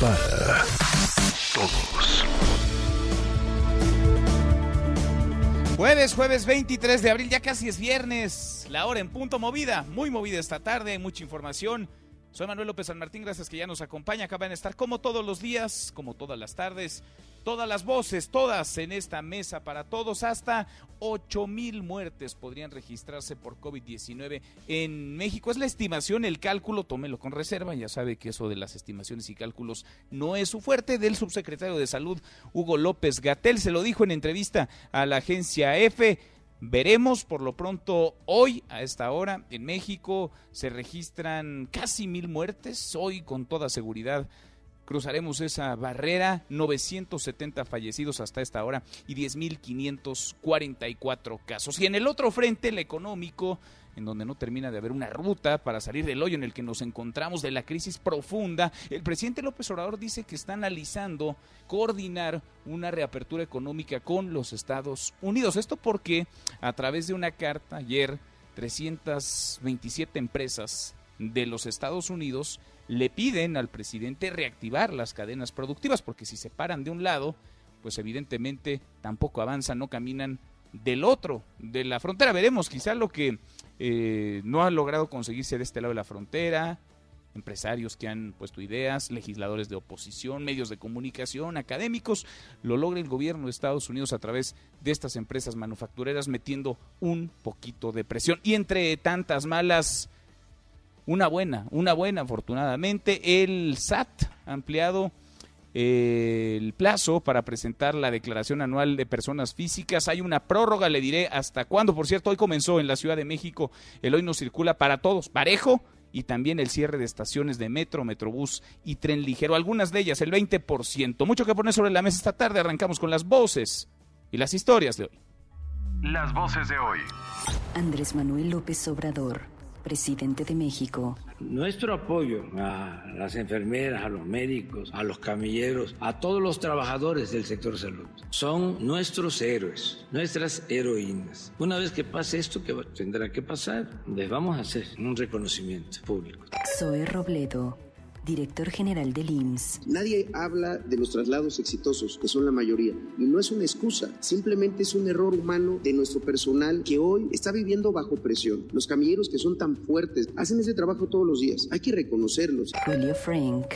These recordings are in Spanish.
Para Todos. Jueves, jueves 23 de abril, ya casi es viernes. La hora en punto movida, muy movida esta tarde, mucha información. Soy Manuel López San Martín, gracias que ya nos acompaña. Acaban de estar como todos los días, como todas las tardes, todas las voces, todas en esta mesa para todos. Hasta 8 mil muertes podrían registrarse por COVID-19 en México. Es la estimación, el cálculo, tómelo con reserva. Ya sabe que eso de las estimaciones y cálculos no es su fuerte. Del subsecretario de Salud, Hugo López Gatel, se lo dijo en entrevista a la agencia EFE. Veremos por lo pronto hoy a esta hora en México se registran casi mil muertes. Hoy con toda seguridad cruzaremos esa barrera. 970 fallecidos hasta esta hora y 10.544 casos. Y en el otro frente, el económico, en donde no termina de haber una ruta para salir del hoyo en el que nos encontramos de la crisis profunda, el presidente López Obrador dice que está analizando coordinar una reapertura económica con los Estados Unidos. Esto porque a través de una carta ayer 327 empresas de los Estados Unidos le piden al presidente reactivar las cadenas productivas porque si se paran de un lado, pues evidentemente tampoco avanzan, no caminan del otro, de la frontera. Veremos quizá lo que eh, no ha logrado conseguirse de este lado de la frontera, empresarios que han puesto ideas, legisladores de oposición, medios de comunicación, académicos, lo logra el gobierno de Estados Unidos a través de estas empresas manufactureras metiendo un poquito de presión. Y entre tantas malas, una buena, una buena afortunadamente, el SAT ha ampliado eh, el plazo para presentar la declaración anual de personas físicas. Hay una prórroga, le diré hasta cuándo. Por cierto, hoy comenzó en la Ciudad de México el hoy no circula para todos, parejo, y también el cierre de estaciones de metro, metrobús y tren ligero. Algunas de ellas, el 20%. Mucho que poner sobre la mesa esta tarde. Arrancamos con las voces y las historias de hoy. Las voces de hoy. Andrés Manuel López Obrador, presidente de México. Nuestro apoyo a las enfermeras, a los médicos, a los camilleros, a todos los trabajadores del sector salud. Son nuestros héroes, nuestras heroínas. Una vez que pase esto, que tendrá que pasar, les vamos a hacer un reconocimiento público. Zoe Robledo, director general del IMSS. Nadie habla de los traslados exitosos, que son la mayoría, y no es una excusa, simplemente es un error humano de nuestro personal que hoy está viviendo bajo presión. Los camilleros que son tan fuertes hacen ese trabajo todos los días, hay que reconocerlos. Julio Frank,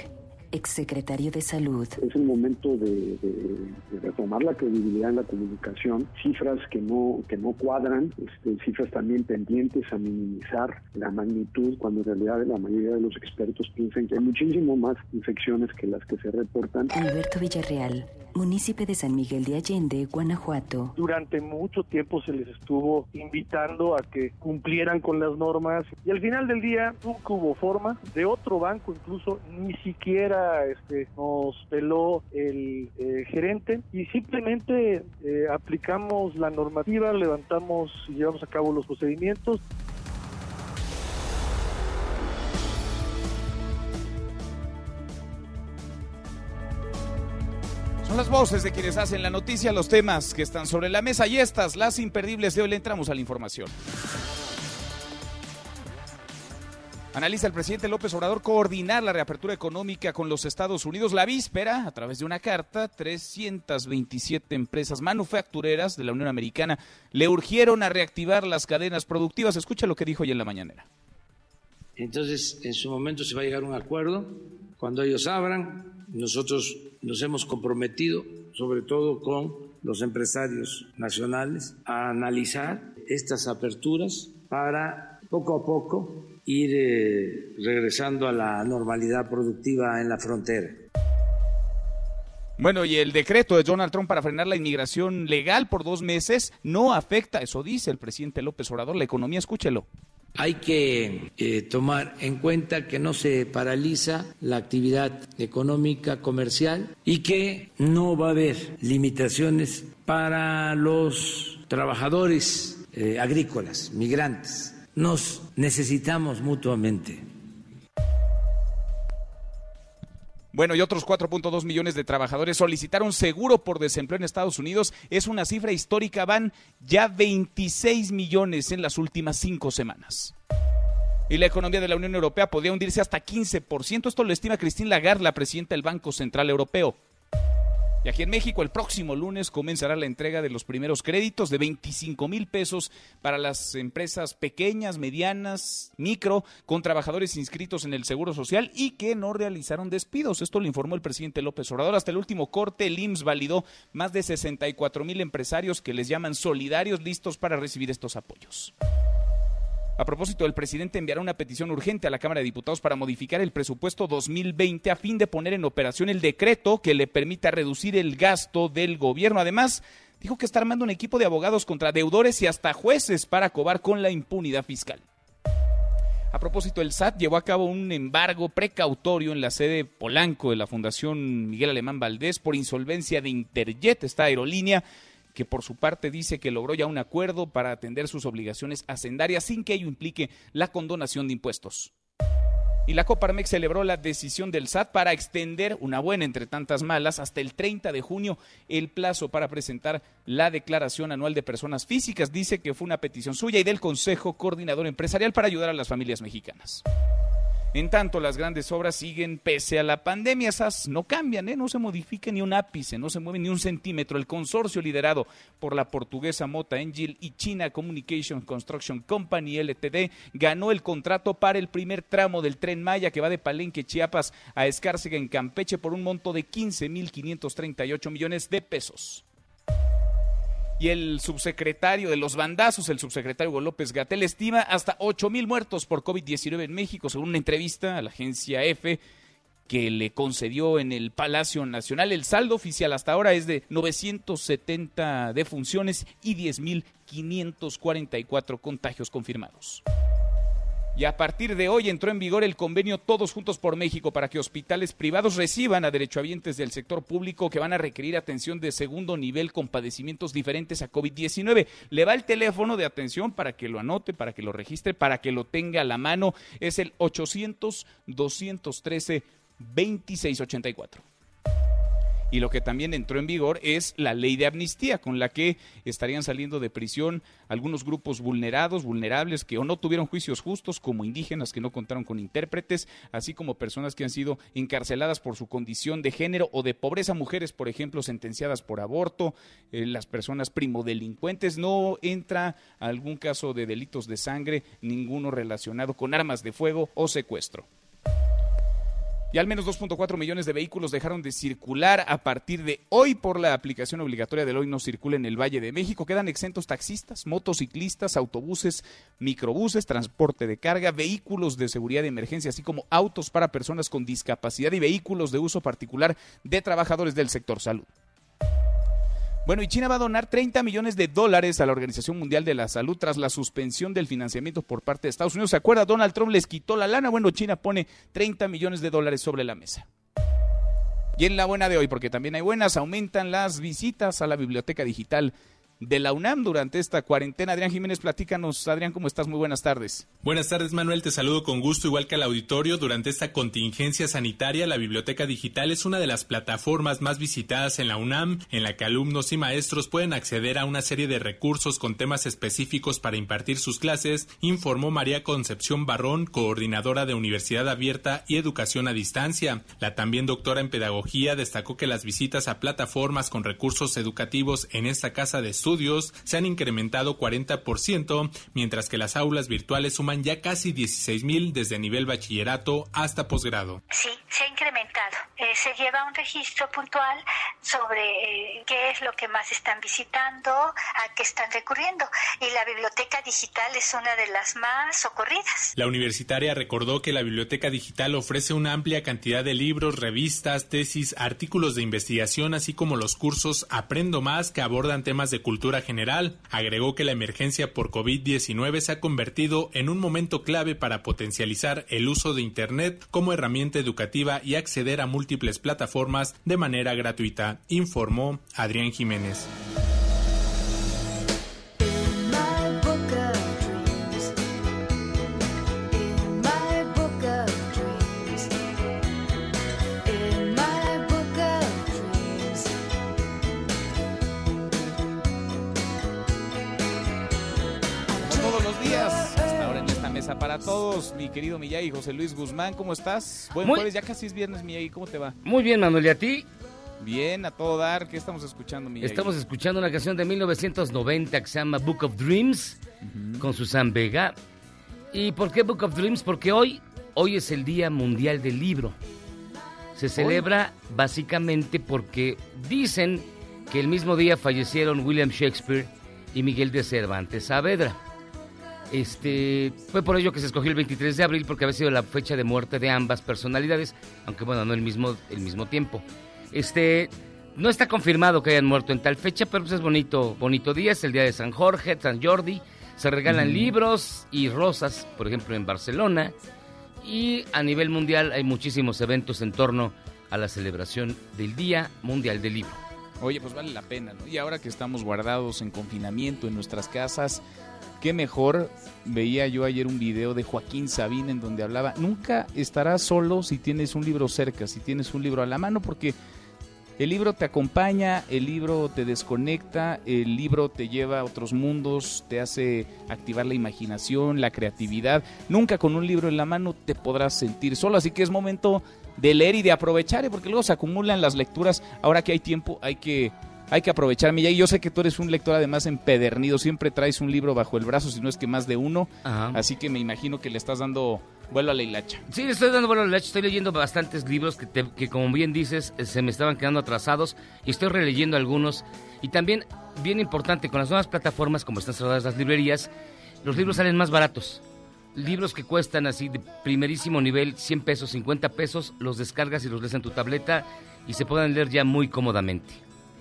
exsecretario de Salud. es el momento de, de- de retomar la credibilidad en la comunicación, cifras que no que no cuadran, este, cifras también pendientes a minimizar la magnitud, cuando en realidad la mayoría de los expertos piensan que hay muchísimo más infecciones que las que se reportan. Alberto Villarreal, munícipe de San Miguel de Allende, Guanajuato. durante mucho tiempo se les estuvo invitando a que cumplieran con las normas y al final del día nunca hubo forma de otro banco incluso ni siquiera este nos peló el eh, gerente y simplemente eh, aplicamos la normativa levantamos y llevamos a cabo los procedimientos Son las voces de quienes hacen la noticia, los temas que están sobre la mesa y estas, las imperdibles de hoy, le entramos a la información. Analiza el presidente López Obrador coordinar la reapertura económica con los Estados Unidos. La víspera, a través de una carta, 327 empresas manufactureras de la Unión Americana le urgieron a reactivar las cadenas productivas. Escucha lo que dijo hoy en la mañanera. Entonces, en su momento se va a llegar a un acuerdo. Cuando ellos abran, nosotros nos hemos comprometido, sobre todo con los empresarios nacionales, a analizar estas aperturas para poco a poco ir eh, regresando a la normalidad productiva en la frontera. Bueno, y el decreto de Donald Trump para frenar la inmigración legal por dos meses no afecta, eso dice el presidente López Obrador, la economía, escúchelo. Hay que eh, tomar en cuenta que no se paraliza la actividad económica comercial y que no va a haber limitaciones para los trabajadores eh, agrícolas, migrantes. Nos necesitamos mutuamente. Bueno, y otros 4.2 millones de trabajadores solicitaron seguro por desempleo en Estados Unidos. Es una cifra histórica, van ya 26 millones en las últimas cinco semanas. Y la economía de la Unión Europea podría hundirse hasta 15%. Esto lo estima Christine Lagarde, la presidenta del Banco Central Europeo. Y aquí en México el próximo lunes comenzará la entrega de los primeros créditos de 25 mil pesos para las empresas pequeñas, medianas, micro, con trabajadores inscritos en el Seguro Social y que no realizaron despidos. Esto lo informó el presidente López Obrador. Hasta el último corte, el IMSS validó más de 64 mil empresarios que les llaman solidarios listos para recibir estos apoyos. A propósito, el presidente enviará una petición urgente a la Cámara de Diputados para modificar el presupuesto 2020 a fin de poner en operación el decreto que le permita reducir el gasto del gobierno. Además, dijo que está armando un equipo de abogados contra deudores y hasta jueces para acabar con la impunidad fiscal. A propósito, el SAT llevó a cabo un embargo precautorio en la sede Polanco de la Fundación Miguel Alemán Valdés por insolvencia de Interjet, esta aerolínea que por su parte dice que logró ya un acuerdo para atender sus obligaciones hacendarias sin que ello implique la condonación de impuestos. Y la Coparmex celebró la decisión del SAT para extender, una buena entre tantas malas, hasta el 30 de junio el plazo para presentar la declaración anual de personas físicas. Dice que fue una petición suya y del Consejo Coordinador Empresarial para ayudar a las familias mexicanas. En tanto, las grandes obras siguen pese a la pandemia. Esas no cambian, ¿eh? no se modifica ni un ápice, no se mueve ni un centímetro. El consorcio liderado por la portuguesa Mota Engil y China Communication Construction Company LTD ganó el contrato para el primer tramo del tren Maya que va de Palenque, Chiapas a Escárcega en Campeche por un monto de 15.538 millones de pesos y el subsecretario de los bandazos, el subsecretario Hugo López Gatel, estima hasta 8 mil muertos por COVID-19 en México, según una entrevista a la agencia EFE que le concedió en el Palacio Nacional. El saldo oficial hasta ahora es de 970 defunciones y 10.544 contagios confirmados. Y a partir de hoy entró en vigor el convenio Todos Juntos por México para que hospitales privados reciban a derechohabientes del sector público que van a requerir atención de segundo nivel con padecimientos diferentes a COVID-19. Le va el teléfono de atención para que lo anote, para que lo registre, para que lo tenga a la mano. Es el 800-213-2684. Y lo que también entró en vigor es la ley de amnistía, con la que estarían saliendo de prisión algunos grupos vulnerados, vulnerables, que o no tuvieron juicios justos, como indígenas que no contaron con intérpretes, así como personas que han sido encarceladas por su condición de género o de pobreza, mujeres, por ejemplo, sentenciadas por aborto, eh, las personas primodelincuentes. No entra algún caso de delitos de sangre, ninguno relacionado con armas de fuego o secuestro y al menos 2.4 millones de vehículos dejaron de circular a partir de hoy por la aplicación obligatoria del hoy no circula en el Valle de México. Quedan exentos taxistas, motociclistas, autobuses, microbuses, transporte de carga, vehículos de seguridad de emergencia, así como autos para personas con discapacidad y vehículos de uso particular de trabajadores del sector salud. Bueno, y China va a donar 30 millones de dólares a la Organización Mundial de la Salud tras la suspensión del financiamiento por parte de Estados Unidos. ¿Se acuerda? Donald Trump les quitó la lana. Bueno, China pone 30 millones de dólares sobre la mesa. Y en la buena de hoy, porque también hay buenas, aumentan las visitas a la biblioteca digital de la UNAM durante esta cuarentena. Adrián Jiménez, platícanos. Adrián, ¿cómo estás? Muy buenas tardes. Buenas tardes, Manuel. Te saludo con gusto, igual que al auditorio. Durante esta contingencia sanitaria, la Biblioteca Digital es una de las plataformas más visitadas en la UNAM, en la que alumnos y maestros pueden acceder a una serie de recursos con temas específicos para impartir sus clases, informó María Concepción Barrón, coordinadora de Universidad Abierta y Educación a Distancia. La también doctora en Pedagogía destacó que las visitas a plataformas con recursos educativos en esta casa de estudios se han incrementado 40%, mientras que las aulas virtuales suman ya casi 16.000 desde nivel bachillerato hasta posgrado. Sí, se ha incrementado. Eh, se lleva un registro puntual sobre eh, qué es lo que más están visitando, a qué están recurriendo. Y la biblioteca digital es una de las más socorridas. La universitaria recordó que la biblioteca digital ofrece una amplia cantidad de libros, revistas, tesis, artículos de investigación, así como los cursos Aprendo Más que abordan temas de cultura cultura general. Agregó que la emergencia por COVID-19 se ha convertido en un momento clave para potencializar el uso de Internet como herramienta educativa y acceder a múltiples plataformas de manera gratuita, informó Adrián Jiménez. Mi querido Miyagi, José Luis Guzmán, ¿cómo estás? Buen jueves, ya casi es viernes, Miyagi, ¿cómo te va? Muy bien, Manuel, ¿y a ti? Bien, a todo dar, ¿qué estamos escuchando, Miyagi? Estamos escuchando una canción de 1990 que se llama Book of Dreams, con Susan Vega. ¿Y por qué Book of Dreams? Porque hoy, hoy es el Día Mundial del Libro. Se celebra básicamente porque dicen que el mismo día fallecieron William Shakespeare y Miguel de Cervantes Saavedra. Este, fue por ello que se escogió el 23 de abril porque había sido la fecha de muerte de ambas personalidades, aunque bueno, no el mismo, el mismo tiempo. Este, no está confirmado que hayan muerto en tal fecha, pero pues es bonito, bonito día, es el día de San Jorge, San Jordi, se regalan libros y rosas, por ejemplo en Barcelona, y a nivel mundial hay muchísimos eventos en torno a la celebración del Día Mundial del Libro. Oye, pues vale la pena, ¿no? Y ahora que estamos guardados en confinamiento en nuestras casas, qué mejor. Veía yo ayer un video de Joaquín Sabina en donde hablaba, nunca estarás solo si tienes un libro cerca, si tienes un libro a la mano, porque el libro te acompaña, el libro te desconecta, el libro te lleva a otros mundos, te hace activar la imaginación, la creatividad. Nunca con un libro en la mano te podrás sentir solo, así que es momento de leer y de aprovechar, ¿eh? porque luego se acumulan las lecturas. Ahora que hay tiempo, hay que hay que aprovechar, y Yo sé que tú eres un lector además empedernido, siempre traes un libro bajo el brazo, si no es que más de uno. Así que me imagino que le estás dando vuelo a la hilacha. Sí, le estoy dando vuelo a la hilacha. Estoy leyendo bastantes libros que, que, como bien dices, eh, se me estaban quedando atrasados y estoy releyendo algunos. Y también, bien importante, con las nuevas plataformas, como están cerradas las librerías, los libros salen más baratos. Libros que cuestan así de primerísimo nivel, 100 pesos, 50 pesos, los descargas y los lees en tu tableta y se pueden leer ya muy cómodamente.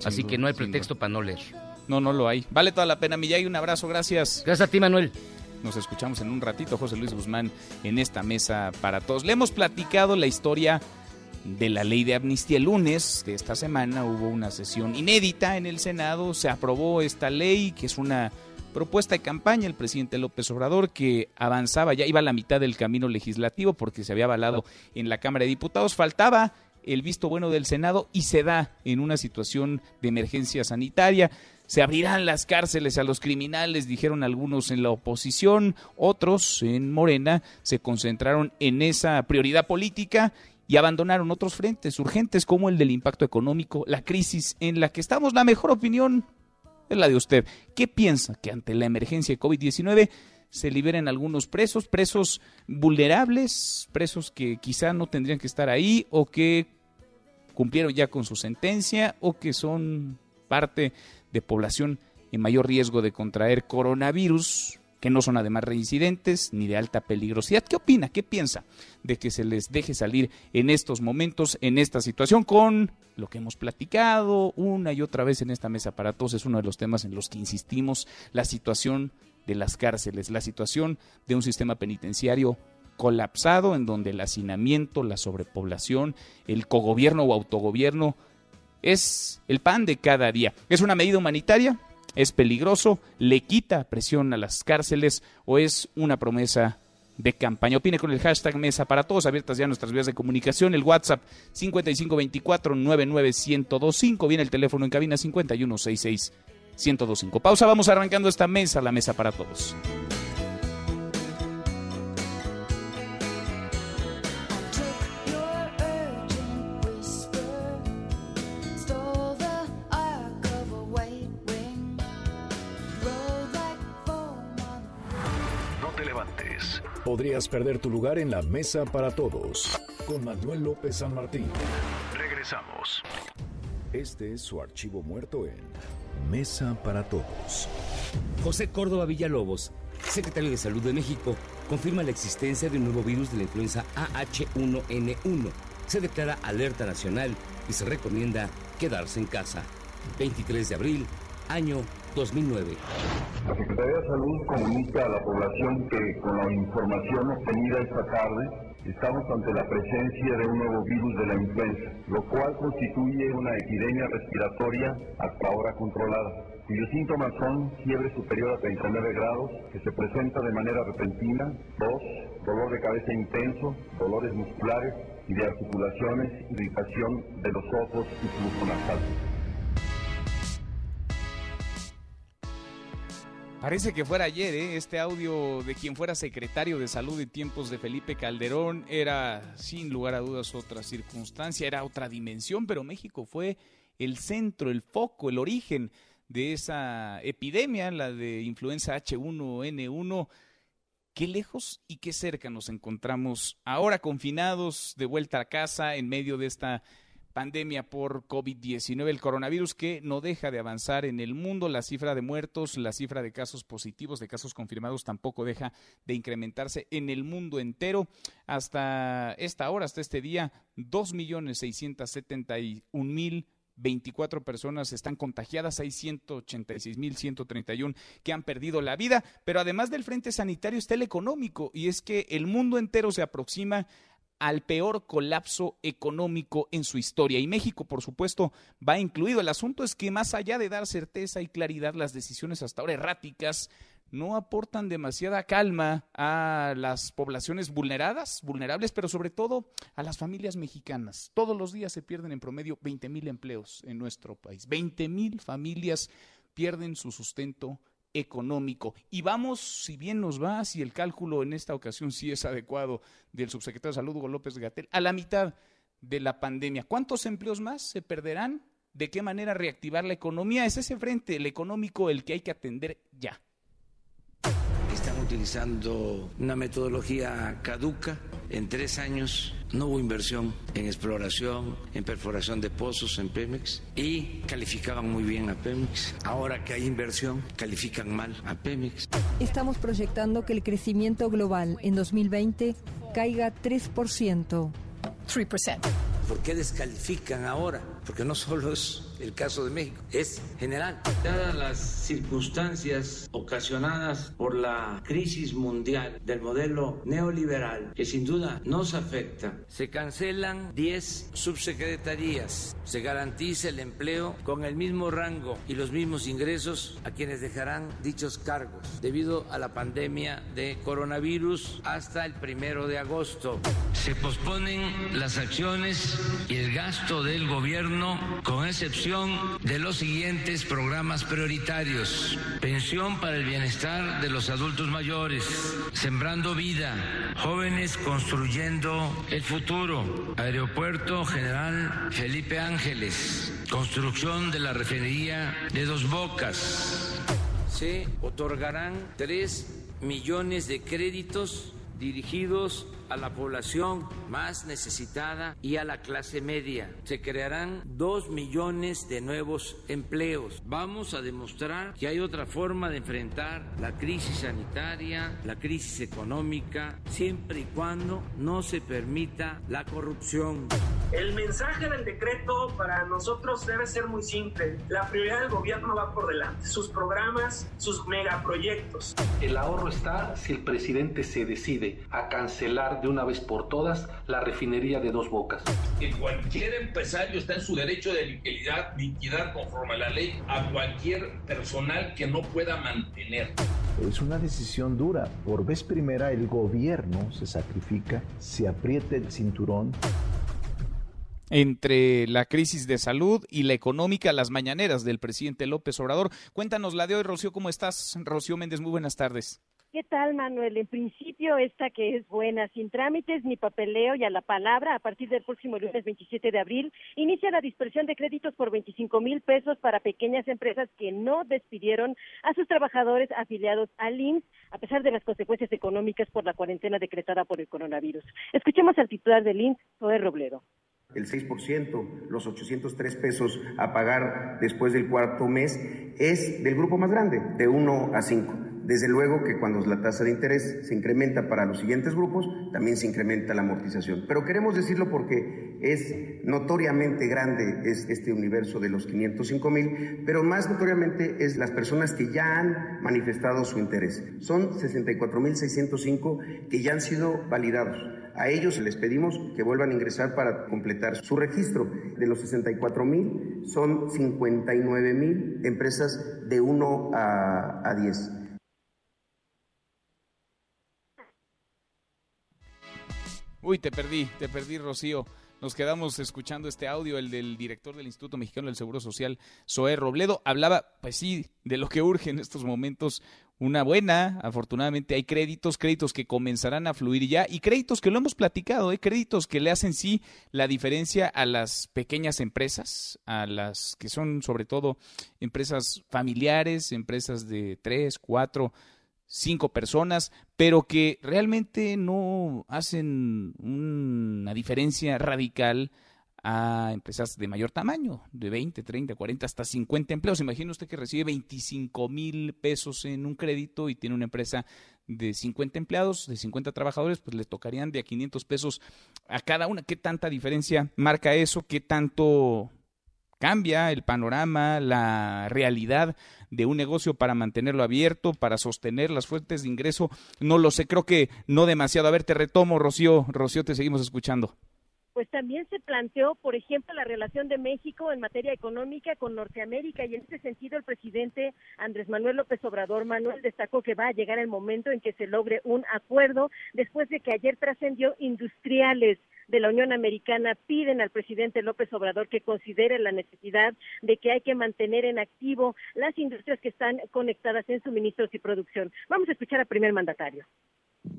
Así que no hay pretexto para no leer. No, no lo hay. Vale toda la pena, Millay. Un abrazo, gracias. Gracias a ti, Manuel. Nos escuchamos en un ratito, José Luis Guzmán, en esta mesa para todos. Le hemos platicado la historia de la ley de amnistía. El lunes de esta semana hubo una sesión inédita en el Senado. Se aprobó esta ley, que es una propuesta de campaña el presidente López Obrador, que avanzaba, ya iba a la mitad del camino legislativo porque se había avalado en la Cámara de Diputados. Faltaba el visto bueno del Senado y se da en una situación de emergencia sanitaria. Se abrirán las cárceles a los criminales, dijeron algunos en la oposición, otros en Morena se concentraron en esa prioridad política y abandonaron otros frentes urgentes como el del impacto económico, la crisis en la que estamos. La mejor opinión es la de usted. ¿Qué piensa que ante la emergencia de COVID-19 se liberen algunos presos, presos vulnerables, presos que quizá no tendrían que estar ahí o que cumplieron ya con su sentencia o que son parte de población en mayor riesgo de contraer coronavirus, que no son además reincidentes ni de alta peligrosidad. ¿Qué opina? ¿Qué piensa de que se les deje salir en estos momentos, en esta situación, con lo que hemos platicado una y otra vez en esta mesa para todos? Es uno de los temas en los que insistimos, la situación de las cárceles, la situación de un sistema penitenciario colapsado en donde el hacinamiento, la sobrepoblación, el cogobierno o autogobierno es el pan de cada día. ¿Es una medida humanitaria? ¿Es peligroso? ¿Le quita presión a las cárceles o es una promesa de campaña. Opine con el hashtag Mesa para Todos, abiertas ya nuestras vías de comunicación, el WhatsApp 5524-99125, viene el teléfono en cabina 5166 1025. Pausa, vamos arrancando esta mesa, la mesa para todos. No te levantes. Podrías perder tu lugar en la mesa para todos. Con Manuel López San Martín. Regresamos. Este es su archivo muerto en Mesa para Todos. José Córdoba Villalobos, secretario de Salud de México, confirma la existencia de un nuevo virus de la influenza AH1N1. Se declara alerta nacional y se recomienda quedarse en casa. 23 de abril, año 2009. La Secretaría de Salud comunica a la población que con la información obtenida esta tarde estamos ante la presencia de un nuevo virus de la influenza, lo cual constituye una epidemia respiratoria hasta ahora controlada, cuyos síntomas son fiebre superior a 39 grados, que se presenta de manera repentina, tos, dolor de cabeza intenso, dolores musculares y de articulaciones, irritación de los ojos y flujo nasal. Parece que fuera ayer, ¿eh? este audio de quien fuera secretario de salud en tiempos de Felipe Calderón era sin lugar a dudas otra circunstancia, era otra dimensión, pero México fue el centro, el foco, el origen de esa epidemia, la de influenza H1N1. Qué lejos y qué cerca nos encontramos ahora confinados de vuelta a casa en medio de esta pandemia por COVID-19, el coronavirus que no deja de avanzar en el mundo, la cifra de muertos, la cifra de casos positivos, de casos confirmados tampoco deja de incrementarse en el mundo entero. Hasta esta hora, hasta este día, dos millones seiscientos setenta y un mil 24 personas están contagiadas, hay 186.131 que han perdido la vida, pero además del frente sanitario está el económico y es que el mundo entero se aproxima al peor colapso económico en su historia. Y México, por supuesto, va incluido. El asunto es que más allá de dar certeza y claridad, las decisiones hasta ahora erráticas no aportan demasiada calma a las poblaciones vulneradas, vulnerables, pero sobre todo a las familias mexicanas. Todos los días se pierden en promedio 20 mil empleos en nuestro país. 20 mil familias pierden su sustento económico. Y vamos, si bien nos va, si el cálculo en esta ocasión sí es adecuado del subsecretario de Salud, Hugo López Gatel, a la mitad de la pandemia. ¿Cuántos empleos más se perderán? ¿De qué manera reactivar la economía? Es ese frente, el económico, el que hay que atender ya utilizando una metodología caduca. En tres años no hubo inversión en exploración, en perforación de pozos en Pemex y calificaban muy bien a Pemex. Ahora que hay inversión, califican mal a Pemex. Estamos proyectando que el crecimiento global en 2020 caiga 3%. 3%. ¿Por qué descalifican ahora? Porque no solo es el caso de México, es general. Dadas las circunstancias ocasionadas por la crisis mundial del modelo neoliberal, que sin duda nos afecta, se cancelan 10 subsecretarías, se garantiza el empleo con el mismo rango y los mismos ingresos a quienes dejarán dichos cargos debido a la pandemia de coronavirus hasta el primero de agosto. Se posponen las acciones y el gasto del gobierno con excepción de los siguientes programas prioritarios. Pensión para el bienestar de los adultos mayores, Sembrando Vida, Jóvenes Construyendo el Futuro, Aeropuerto General Felipe Ángeles, construcción de la refinería de Dos Bocas. Se otorgarán 3 millones de créditos dirigidos a la población más necesitada y a la clase media. Se crearán dos millones de nuevos empleos. Vamos a demostrar que hay otra forma de enfrentar la crisis sanitaria, la crisis económica, siempre y cuando no se permita la corrupción. El mensaje del decreto para nosotros debe ser muy simple. La prioridad del gobierno va por delante. Sus programas, sus megaproyectos. El ahorro está si el presidente se decide a cancelar de una vez por todas la refinería de dos bocas. Que cualquier empresario está en su derecho de liquidar, liquidar conforme a la ley a cualquier personal que no pueda mantener. Es una decisión dura. Por vez primera el gobierno se sacrifica, se aprieta el cinturón entre la crisis de salud y la económica, las mañaneras del presidente López Obrador. Cuéntanos la de hoy, Rocío, ¿cómo estás? Rocío Méndez, muy buenas tardes. ¿Qué tal, Manuel? En principio, esta que es buena, sin trámites ni papeleo y a la palabra, a partir del próximo lunes 27 de abril, inicia la dispersión de créditos por 25 mil pesos para pequeñas empresas que no despidieron a sus trabajadores afiliados al IMSS, a pesar de las consecuencias económicas por la cuarentena decretada por el coronavirus. Escuchemos al titular del IMSS, Zoe Robledo el 6%, los 803 pesos a pagar después del cuarto mes, es del grupo más grande, de 1 a 5. Desde luego que cuando la tasa de interés se incrementa para los siguientes grupos, también se incrementa la amortización. Pero queremos decirlo porque es notoriamente grande es este universo de los 505 mil, pero más notoriamente es las personas que ya han manifestado su interés. Son 64 mil 605 que ya han sido validados. A ellos les pedimos que vuelvan a ingresar para completar su registro. De los 64 mil, son 59 mil empresas de 1 a, a 10. Uy, te perdí, te perdí, Rocío. Nos quedamos escuchando este audio, el del director del Instituto Mexicano del Seguro Social, Zoé Robledo. Hablaba, pues sí, de lo que urge en estos momentos. Una buena, afortunadamente hay créditos, créditos que comenzarán a fluir ya y créditos que lo hemos platicado, ¿eh? créditos que le hacen sí la diferencia a las pequeñas empresas, a las que son sobre todo empresas familiares, empresas de tres, cuatro, cinco personas, pero que realmente no hacen una diferencia radical a empresas de mayor tamaño, de 20, 30, 40, hasta 50 empleos. Imagina usted que recibe 25 mil pesos en un crédito y tiene una empresa de 50 empleados, de 50 trabajadores, pues le tocarían de a 500 pesos a cada una. ¿Qué tanta diferencia marca eso? ¿Qué tanto cambia el panorama, la realidad de un negocio para mantenerlo abierto, para sostener las fuentes de ingreso. No lo sé, creo que no demasiado. A ver, te retomo, Rocío. Rocío, te seguimos escuchando pues también se planteó, por ejemplo, la relación de México en materia económica con Norteamérica y en ese sentido el presidente Andrés Manuel López Obrador Manuel destacó que va a llegar el momento en que se logre un acuerdo después de que ayer trascendió industriales de la Unión Americana piden al presidente López Obrador que considere la necesidad de que hay que mantener en activo las industrias que están conectadas en suministros y producción. Vamos a escuchar al primer mandatario.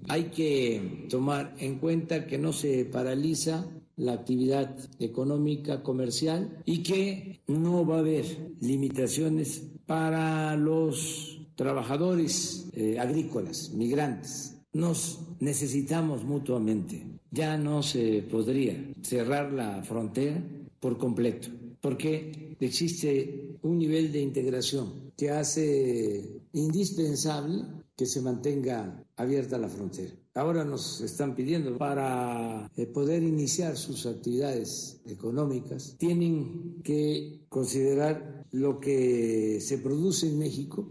Hay que tomar en cuenta que no se paraliza la actividad económica comercial y que no va a haber limitaciones para los trabajadores eh, agrícolas, migrantes. Nos necesitamos mutuamente. Ya no se podría cerrar la frontera por completo, porque existe un nivel de integración que hace indispensable que se mantenga abierta la frontera. Ahora nos están pidiendo para eh, poder iniciar sus actividades económicas, tienen que considerar lo que se produce en México.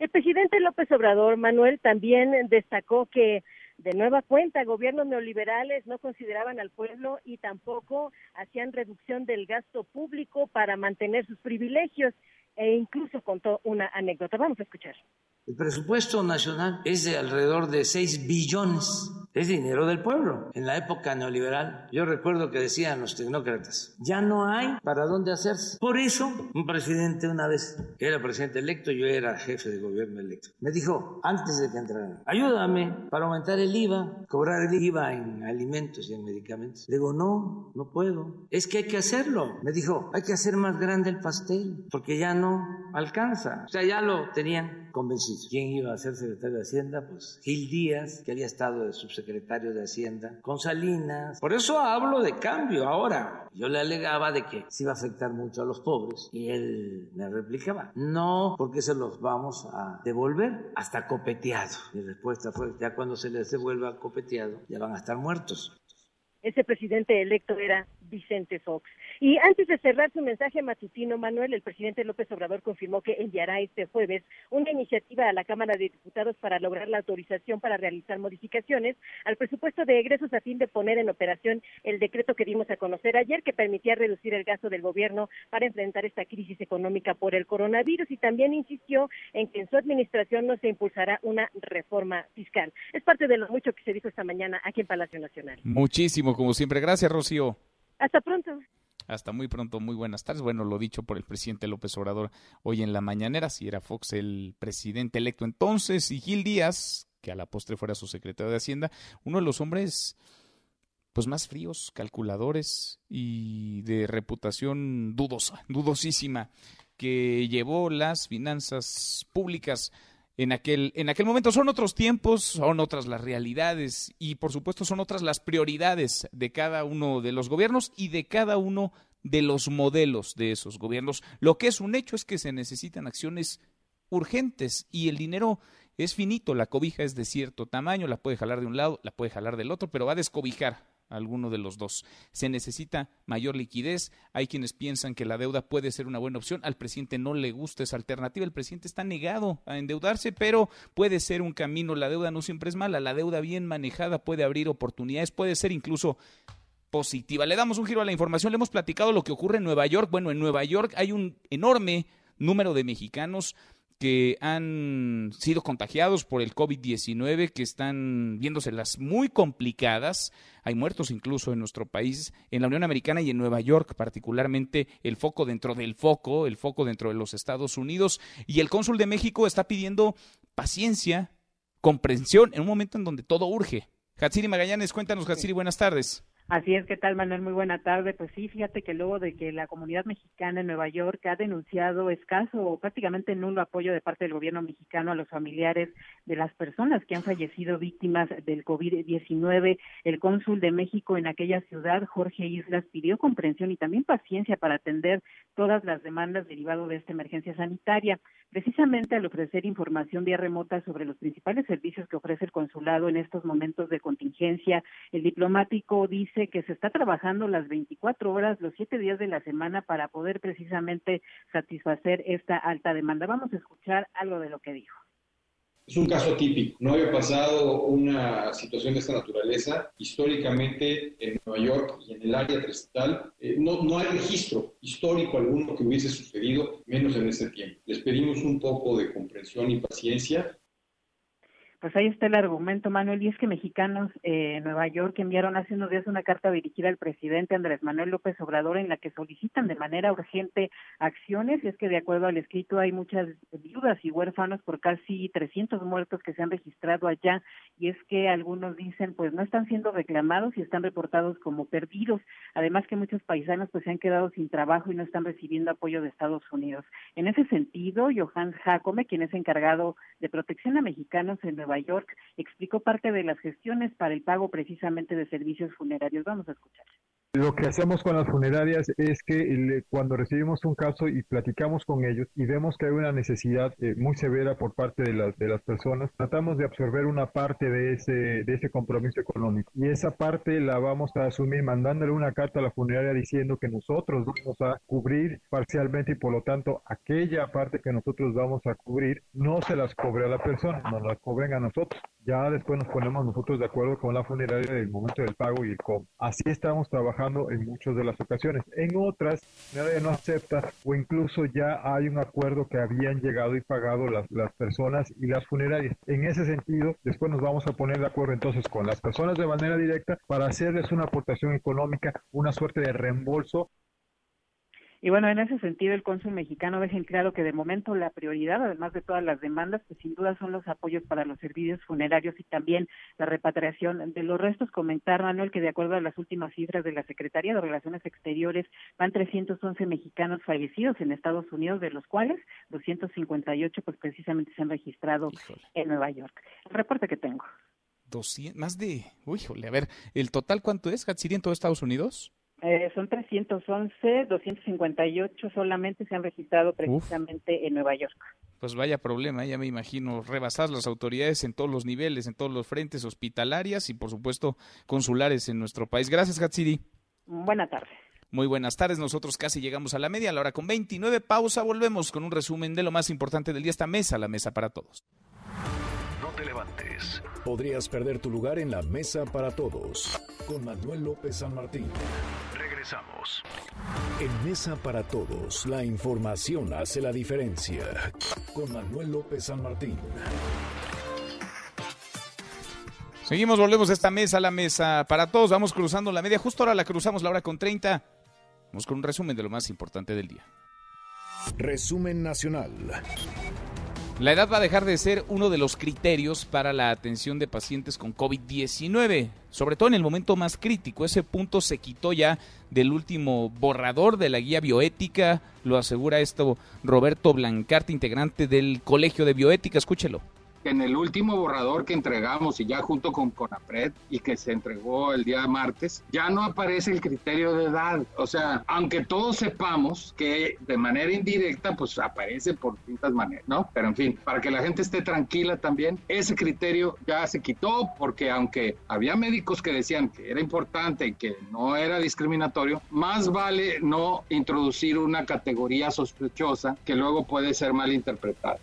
El presidente López Obrador, Manuel, también destacó que de nueva cuenta, gobiernos neoliberales no consideraban al pueblo y tampoco hacían reducción del gasto público para mantener sus privilegios e incluso contó una anécdota. Vamos a escuchar. El presupuesto nacional es de alrededor de 6 billones. Es dinero del pueblo. En la época neoliberal, yo recuerdo que decían los tecnócratas, ya no hay para dónde hacerse. Por eso, un presidente una vez, que era presidente electo, yo era jefe de gobierno electo, me dijo, antes de que entrara, ayúdame para aumentar el IVA, cobrar el IVA en alimentos y en medicamentos. Le digo, no, no puedo. Es que hay que hacerlo. Me dijo, hay que hacer más grande el pastel, porque ya no alcanza. O sea, ya lo tenían convencido. ¿Quién iba a ser secretario de Hacienda? Pues Gil Díaz, que había estado de subsecretario de Hacienda, con Salinas. Por eso hablo de cambio ahora. Yo le alegaba de que se iba a afectar mucho a los pobres y él me replicaba, no, porque se los vamos a devolver hasta copeteado. Mi respuesta fue, ya cuando se les devuelva copeteado, ya van a estar muertos. Ese presidente electo era Vicente Fox. Y antes de cerrar su mensaje matutino, Manuel, el presidente López Obrador confirmó que enviará este jueves una iniciativa a la Cámara de Diputados para lograr la autorización para realizar modificaciones al presupuesto de egresos a fin de poner en operación el decreto que dimos a conocer ayer que permitía reducir el gasto del gobierno para enfrentar esta crisis económica por el coronavirus y también insistió en que en su administración no se impulsará una reforma fiscal. Es parte de lo mucho que se dijo esta mañana aquí en Palacio Nacional. Muchísimo, como siempre. Gracias, Rocío. Hasta pronto. Hasta muy pronto, muy buenas tardes. Bueno, lo dicho por el presidente López Obrador hoy en la mañanera, si era Fox el presidente electo entonces, y Gil Díaz, que a la postre fuera su secretario de Hacienda, uno de los hombres pues más fríos, calculadores y de reputación dudosa, dudosísima, que llevó las finanzas públicas en aquel, en aquel momento. Son otros tiempos, son otras las realidades y por supuesto son otras las prioridades de cada uno de los gobiernos y de cada uno de los modelos de esos gobiernos. Lo que es un hecho es que se necesitan acciones urgentes y el dinero es finito, la cobija es de cierto tamaño, la puede jalar de un lado, la puede jalar del otro, pero va a descobijar alguno de los dos. Se necesita mayor liquidez. Hay quienes piensan que la deuda puede ser una buena opción. Al presidente no le gusta esa alternativa. El presidente está negado a endeudarse, pero puede ser un camino. La deuda no siempre es mala. La deuda bien manejada puede abrir oportunidades, puede ser incluso positiva. Le damos un giro a la información. Le hemos platicado lo que ocurre en Nueva York. Bueno, en Nueva York hay un enorme número de mexicanos que han sido contagiados por el COVID-19, que están viéndoselas muy complicadas. Hay muertos incluso en nuestro país, en la Unión Americana y en Nueva York, particularmente el foco dentro del foco, el foco dentro de los Estados Unidos. Y el cónsul de México está pidiendo paciencia, comprensión, en un momento en donde todo urge. Hatsiri Magallanes, cuéntanos, Hatsiri, buenas tardes. Así es, ¿qué tal Manuel? Muy buena tarde. Pues sí, fíjate que luego de que la comunidad mexicana en Nueva York ha denunciado escaso o prácticamente nulo apoyo de parte del gobierno mexicano a los familiares de las personas que han fallecido víctimas del COVID-19, el cónsul de México en aquella ciudad, Jorge Islas, pidió comprensión y también paciencia para atender todas las demandas derivadas de esta emergencia sanitaria. Precisamente al ofrecer información vía remota sobre los principales servicios que ofrece el consulado en estos momentos de contingencia, el diplomático dice dice que se está trabajando las 24 horas, los 7 días de la semana para poder precisamente satisfacer esta alta demanda. Vamos a escuchar algo de lo que dijo. Es un caso típico. No había pasado una situación de esta naturaleza. Históricamente en Nueva York y en el área trestal eh, no, no hay registro histórico alguno que hubiese sucedido, menos en este tiempo. Les pedimos un poco de comprensión y paciencia pues ahí está el argumento, Manuel, y es que mexicanos eh, en Nueva York enviaron hace unos días una carta dirigida al presidente Andrés Manuel López Obrador en la que solicitan de manera urgente acciones, y es que de acuerdo al escrito hay muchas viudas y huérfanos por casi 300 muertos que se han registrado allá, y es que algunos dicen pues no están siendo reclamados y están reportados como perdidos, además que muchos paisanos pues se han quedado sin trabajo y no están recibiendo apoyo de Estados Unidos. En ese sentido, Johan Jacome, quien es encargado de protección a mexicanos en Nueva York, explicó parte de las gestiones para el pago precisamente de servicios funerarios. Vamos a escuchar. Lo que hacemos con las funerarias es que cuando recibimos un caso y platicamos con ellos y vemos que hay una necesidad eh, muy severa por parte de, las de las personas, tratamos de absorber una parte de ese, de ese compromiso económico. Y esa parte la vamos a asumir mandándole una carta a la funeraria diciendo que nosotros vamos a cubrir parcialmente y por lo tanto aquella parte que nosotros vamos a cubrir no se las cobre a la persona, nos las cobren a nosotros. Ya después nos ponemos nosotros de acuerdo con la funeraria del momento del pago y el cómo. Así estamos trabajando en muchas de las ocasiones. En otras, nadie no acepta o incluso ya hay un acuerdo que habían llegado y pagado las, las personas y las funerarias. En ese sentido, después nos vamos a poner de acuerdo entonces con las personas de manera directa para hacerles una aportación económica, una suerte de reembolso y bueno, en ese sentido, el cónsul mexicano deja en claro que de momento la prioridad, además de todas las demandas, pues sin duda son los apoyos para los servicios funerarios y también la repatriación de los restos. Comentar, Manuel, que de acuerdo a las últimas cifras de la Secretaría de Relaciones Exteriores, van 311 mexicanos fallecidos en Estados Unidos, de los cuales 258 pues precisamente se han registrado en Nueva York. El reporte que tengo. 200, más de, uy, a ver, ¿el total cuánto es, Hatsiri, en todo Estados Unidos? Eh, son 311, 258 solamente se han registrado precisamente en Nueva York. Pues vaya problema, ya me imagino, rebasar las autoridades en todos los niveles, en todos los frentes hospitalarias y por supuesto consulares en nuestro país. Gracias, Hatsiri. Buena tarde. Muy buenas tardes, nosotros casi llegamos a la media, a la hora con 29, pausa, volvemos con un resumen de lo más importante del día, esta mesa, la mesa para todos. No te levantes, podrías perder tu lugar en la mesa para todos, con Manuel López San Martín. Regresamos. En Mesa para Todos, la información hace la diferencia. Con Manuel López San Martín. Seguimos, volvemos a esta mesa, la mesa para todos. Vamos cruzando la media. Justo ahora la cruzamos la hora con 30. Vamos con un resumen de lo más importante del día. Resumen nacional. La edad va a dejar de ser uno de los criterios para la atención de pacientes con COVID-19, sobre todo en el momento más crítico. Ese punto se quitó ya del último borrador de la guía bioética, lo asegura esto Roberto Blancarte, integrante del Colegio de Bioética. Escúchelo. Que en el último borrador que entregamos y ya junto con CONAPRED y que se entregó el día martes, ya no aparece el criterio de edad. O sea, aunque todos sepamos que de manera indirecta, pues aparece por distintas maneras, ¿no? Pero en fin, para que la gente esté tranquila también, ese criterio ya se quitó porque aunque había médicos que decían que era importante y que no era discriminatorio, más vale no introducir una categoría sospechosa que luego puede ser mal interpretada.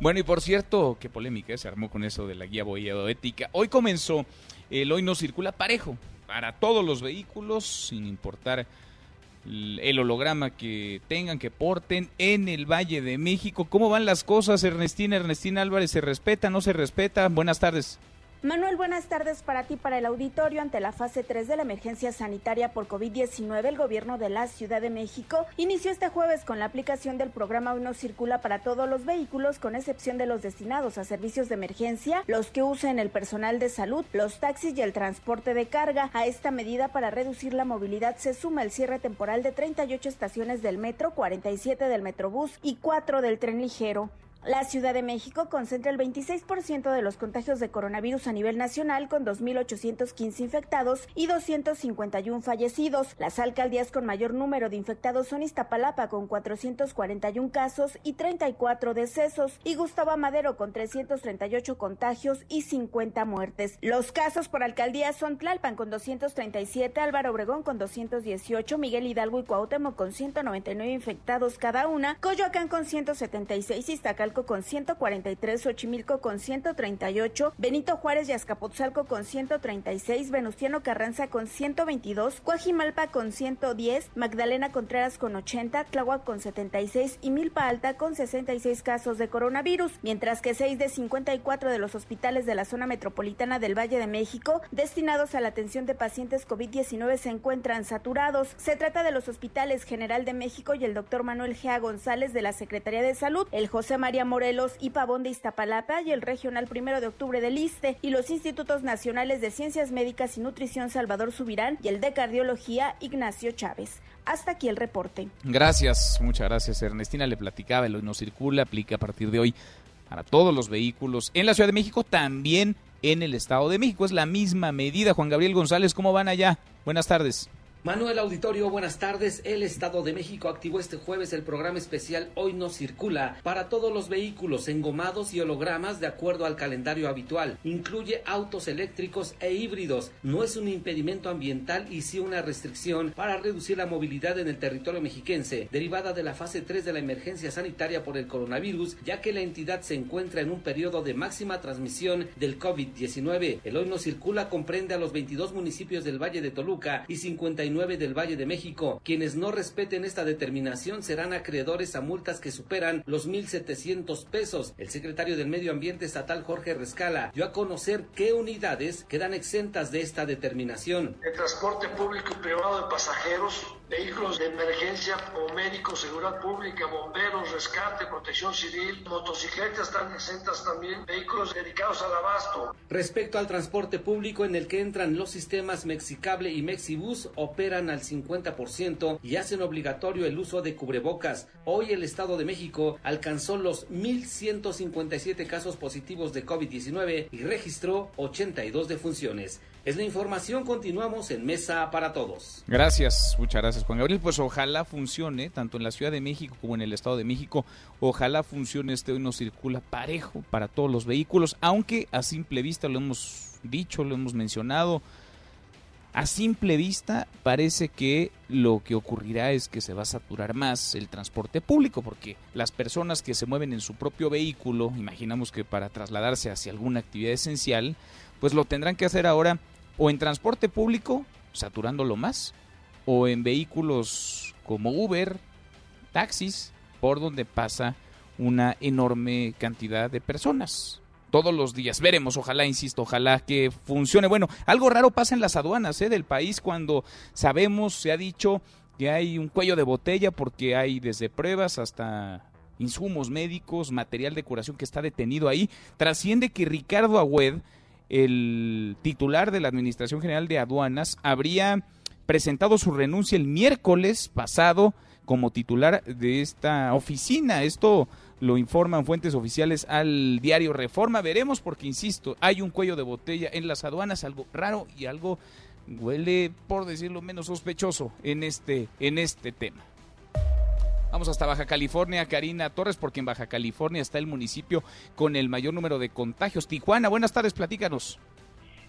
Bueno, y por cierto, qué polémica se armó con eso de la guía ética. Hoy comenzó el Hoy no circula parejo para todos los vehículos, sin importar el holograma que tengan, que porten en el Valle de México. ¿Cómo van las cosas, Ernestina? Ernestina Álvarez, ¿se respeta, no se respeta? Buenas tardes. Manuel, buenas tardes para ti, para el auditorio. Ante la fase 3 de la emergencia sanitaria por COVID-19, el gobierno de la Ciudad de México inició este jueves con la aplicación del programa Uno Circula para todos los vehículos, con excepción de los destinados a servicios de emergencia, los que usen el personal de salud, los taxis y el transporte de carga. A esta medida para reducir la movilidad se suma el cierre temporal de 38 estaciones del metro, 47 del metrobús y 4 del tren ligero. La Ciudad de México concentra el 26% de los contagios de coronavirus a nivel nacional con 2.815 infectados y 251 fallecidos. Las alcaldías con mayor número de infectados son Iztapalapa con 441 casos y 34 decesos y Gustavo Madero con 338 contagios y 50 muertes. Los casos por alcaldía son Tlalpan con 237, Álvaro Obregón con 218, Miguel Hidalgo y Cuauhtémoc con 199 infectados cada una, Coyoacán con 176 y Con 143, Xochimilco con 138, Benito Juárez y Azcapotzalco con 136, Venustiano Carranza con 122, Coajimalpa con 110, Magdalena Contreras con 80, Tláhuac con 76 y Milpa Alta con 66 casos de coronavirus, mientras que 6 de 54 de los hospitales de la zona metropolitana del Valle de México destinados a la atención de pacientes COVID-19 se encuentran saturados. Se trata de los hospitales General de México y el doctor Manuel Gea González de la Secretaría de Salud, el José María Morelos y Pavón de Iztapalapa y el Regional Primero de Octubre del ISTE y los Institutos Nacionales de Ciencias Médicas y Nutrición Salvador Subirán y el de Cardiología Ignacio Chávez. Hasta aquí el reporte. Gracias, muchas gracias Ernestina. Le platicaba, el hoy no circula, aplica a partir de hoy para todos los vehículos en la Ciudad de México, también en el Estado de México. Es la misma medida. Juan Gabriel González, ¿cómo van allá? Buenas tardes. Manuel Auditorio, buenas tardes. El Estado de México activó este jueves el programa especial Hoy no circula para todos los vehículos engomados y hologramas de acuerdo al calendario habitual. Incluye autos eléctricos e híbridos. No es un impedimento ambiental y sí una restricción para reducir la movilidad en el territorio mexiquense, derivada de la fase 3 de la emergencia sanitaria por el coronavirus, ya que la entidad se encuentra en un periodo de máxima transmisión del COVID-19. El Hoy no circula comprende a los 22 municipios del Valle de Toluca y 50 del Valle de México. Quienes no respeten esta determinación serán acreedores a multas que superan los 1.700 pesos. El secretario del Medio Ambiente Estatal Jorge Rescala dio a conocer qué unidades quedan exentas de esta determinación. El transporte público y privado de pasajeros vehículos de emergencia o médicos, seguridad pública, bomberos, rescate, protección civil, motocicletas están exentas también, vehículos dedicados al abasto. Respecto al transporte público en el que entran los sistemas Mexicable y Mexibus, al 50% y hacen obligatorio el uso de cubrebocas. Hoy el Estado de México alcanzó los 1.157 casos positivos de COVID-19 y registró 82 defunciones. Es la información, continuamos en Mesa para Todos. Gracias, muchas gracias Juan Gabriel. Pues ojalá funcione, tanto en la Ciudad de México como en el Estado de México, ojalá funcione este hoy no circula parejo para todos los vehículos, aunque a simple vista lo hemos dicho, lo hemos mencionado, a simple vista parece que lo que ocurrirá es que se va a saturar más el transporte público porque las personas que se mueven en su propio vehículo, imaginamos que para trasladarse hacia alguna actividad esencial, pues lo tendrán que hacer ahora o en transporte público, saturándolo más, o en vehículos como Uber, taxis, por donde pasa una enorme cantidad de personas. Todos los días. Veremos, ojalá, insisto, ojalá que funcione. Bueno, algo raro pasa en las aduanas ¿eh? del país cuando sabemos, se ha dicho que hay un cuello de botella porque hay desde pruebas hasta insumos médicos, material de curación que está detenido ahí. Trasciende que Ricardo Agüed, el titular de la Administración General de Aduanas, habría presentado su renuncia el miércoles pasado como titular de esta oficina. Esto lo informan fuentes oficiales al diario Reforma. Veremos porque, insisto, hay un cuello de botella en las aduanas, algo raro y algo huele, por decirlo menos, sospechoso en este, en este tema. Vamos hasta Baja California, Karina Torres, porque en Baja California está el municipio con el mayor número de contagios. Tijuana, buenas tardes, platícanos.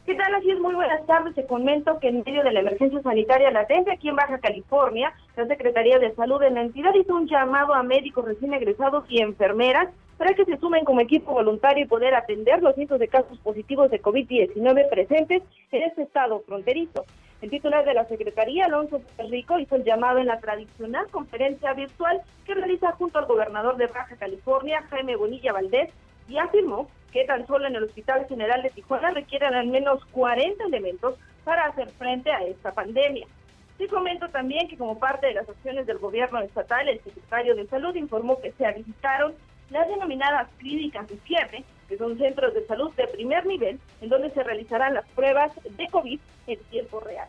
¿Qué tal? Así es, muy buenas tardes. Te comento que en medio de la emergencia sanitaria latente aquí en Baja California, la Secretaría de Salud en la entidad hizo un llamado a médicos recién egresados y enfermeras para que se sumen como equipo voluntario y poder atender los cientos de casos positivos de COVID-19 presentes en este estado fronterizo. El titular de la Secretaría, Alonso Rico, hizo el llamado en la tradicional conferencia virtual que realiza junto al gobernador de Baja California, Jaime Bonilla Valdés, y afirmó que tan solo en el Hospital General de Tijuana requieren al menos 40 elementos para hacer frente a esta pandemia. Sí comento también que como parte de las acciones del gobierno estatal, el secretario de Salud informó que se habilitaron las denominadas clínicas de cierre, que son centros de salud de primer nivel, en donde se realizarán las pruebas de COVID en tiempo real.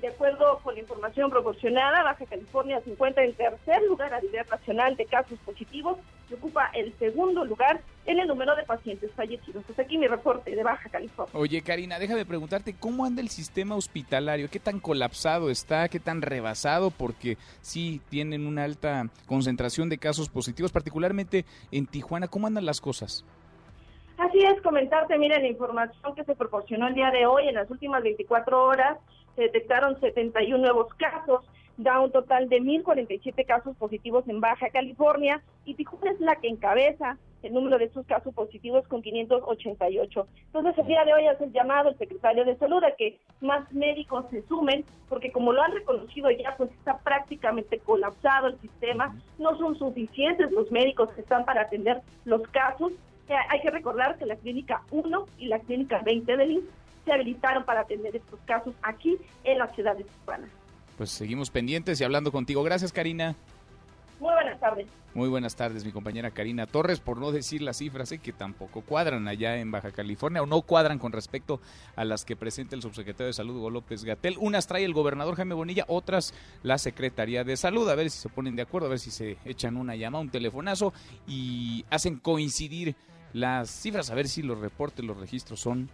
De acuerdo con la información proporcionada, Baja California se encuentra en tercer lugar a nivel nacional de casos positivos y ocupa el segundo lugar en el número de pacientes fallecidos. Hasta aquí mi reporte de Baja California. Oye, Karina, déjame preguntarte, ¿cómo anda el sistema hospitalario? ¿Qué tan colapsado está? ¿Qué tan rebasado? Porque sí tienen una alta concentración de casos positivos, particularmente en Tijuana. ¿Cómo andan las cosas? Así es, comentarte, miren, la información que se proporcionó el día de hoy, en las últimas 24 horas, se detectaron 71 nuevos casos, da un total de 1.047 casos positivos en Baja California y Tijuana es la que encabeza el número de estos casos positivos con 588. Entonces, el día de hoy hace el llamado el secretario de Salud a que más médicos se sumen, porque como lo han reconocido ya, pues está prácticamente colapsado el sistema, no son suficientes los médicos que están para atender los casos. hay que recordar que la clínica 1 y la clínica 20 del INS se habilitaron para atender estos casos aquí en la ciudad de Tijuana. Pues seguimos pendientes y hablando contigo. Gracias, Karina. Muy buenas tardes. Muy buenas tardes, mi compañera Karina Torres, por no decir las cifras ¿eh? que tampoco cuadran allá en Baja California o no cuadran con respecto a las que presenta el subsecretario de Salud Hugo López Gatel. Unas trae el gobernador Jaime Bonilla, otras la Secretaría de Salud. A ver si se ponen de acuerdo, a ver si se echan una llamada, un telefonazo y hacen coincidir las cifras, a ver si los reportes, los registros son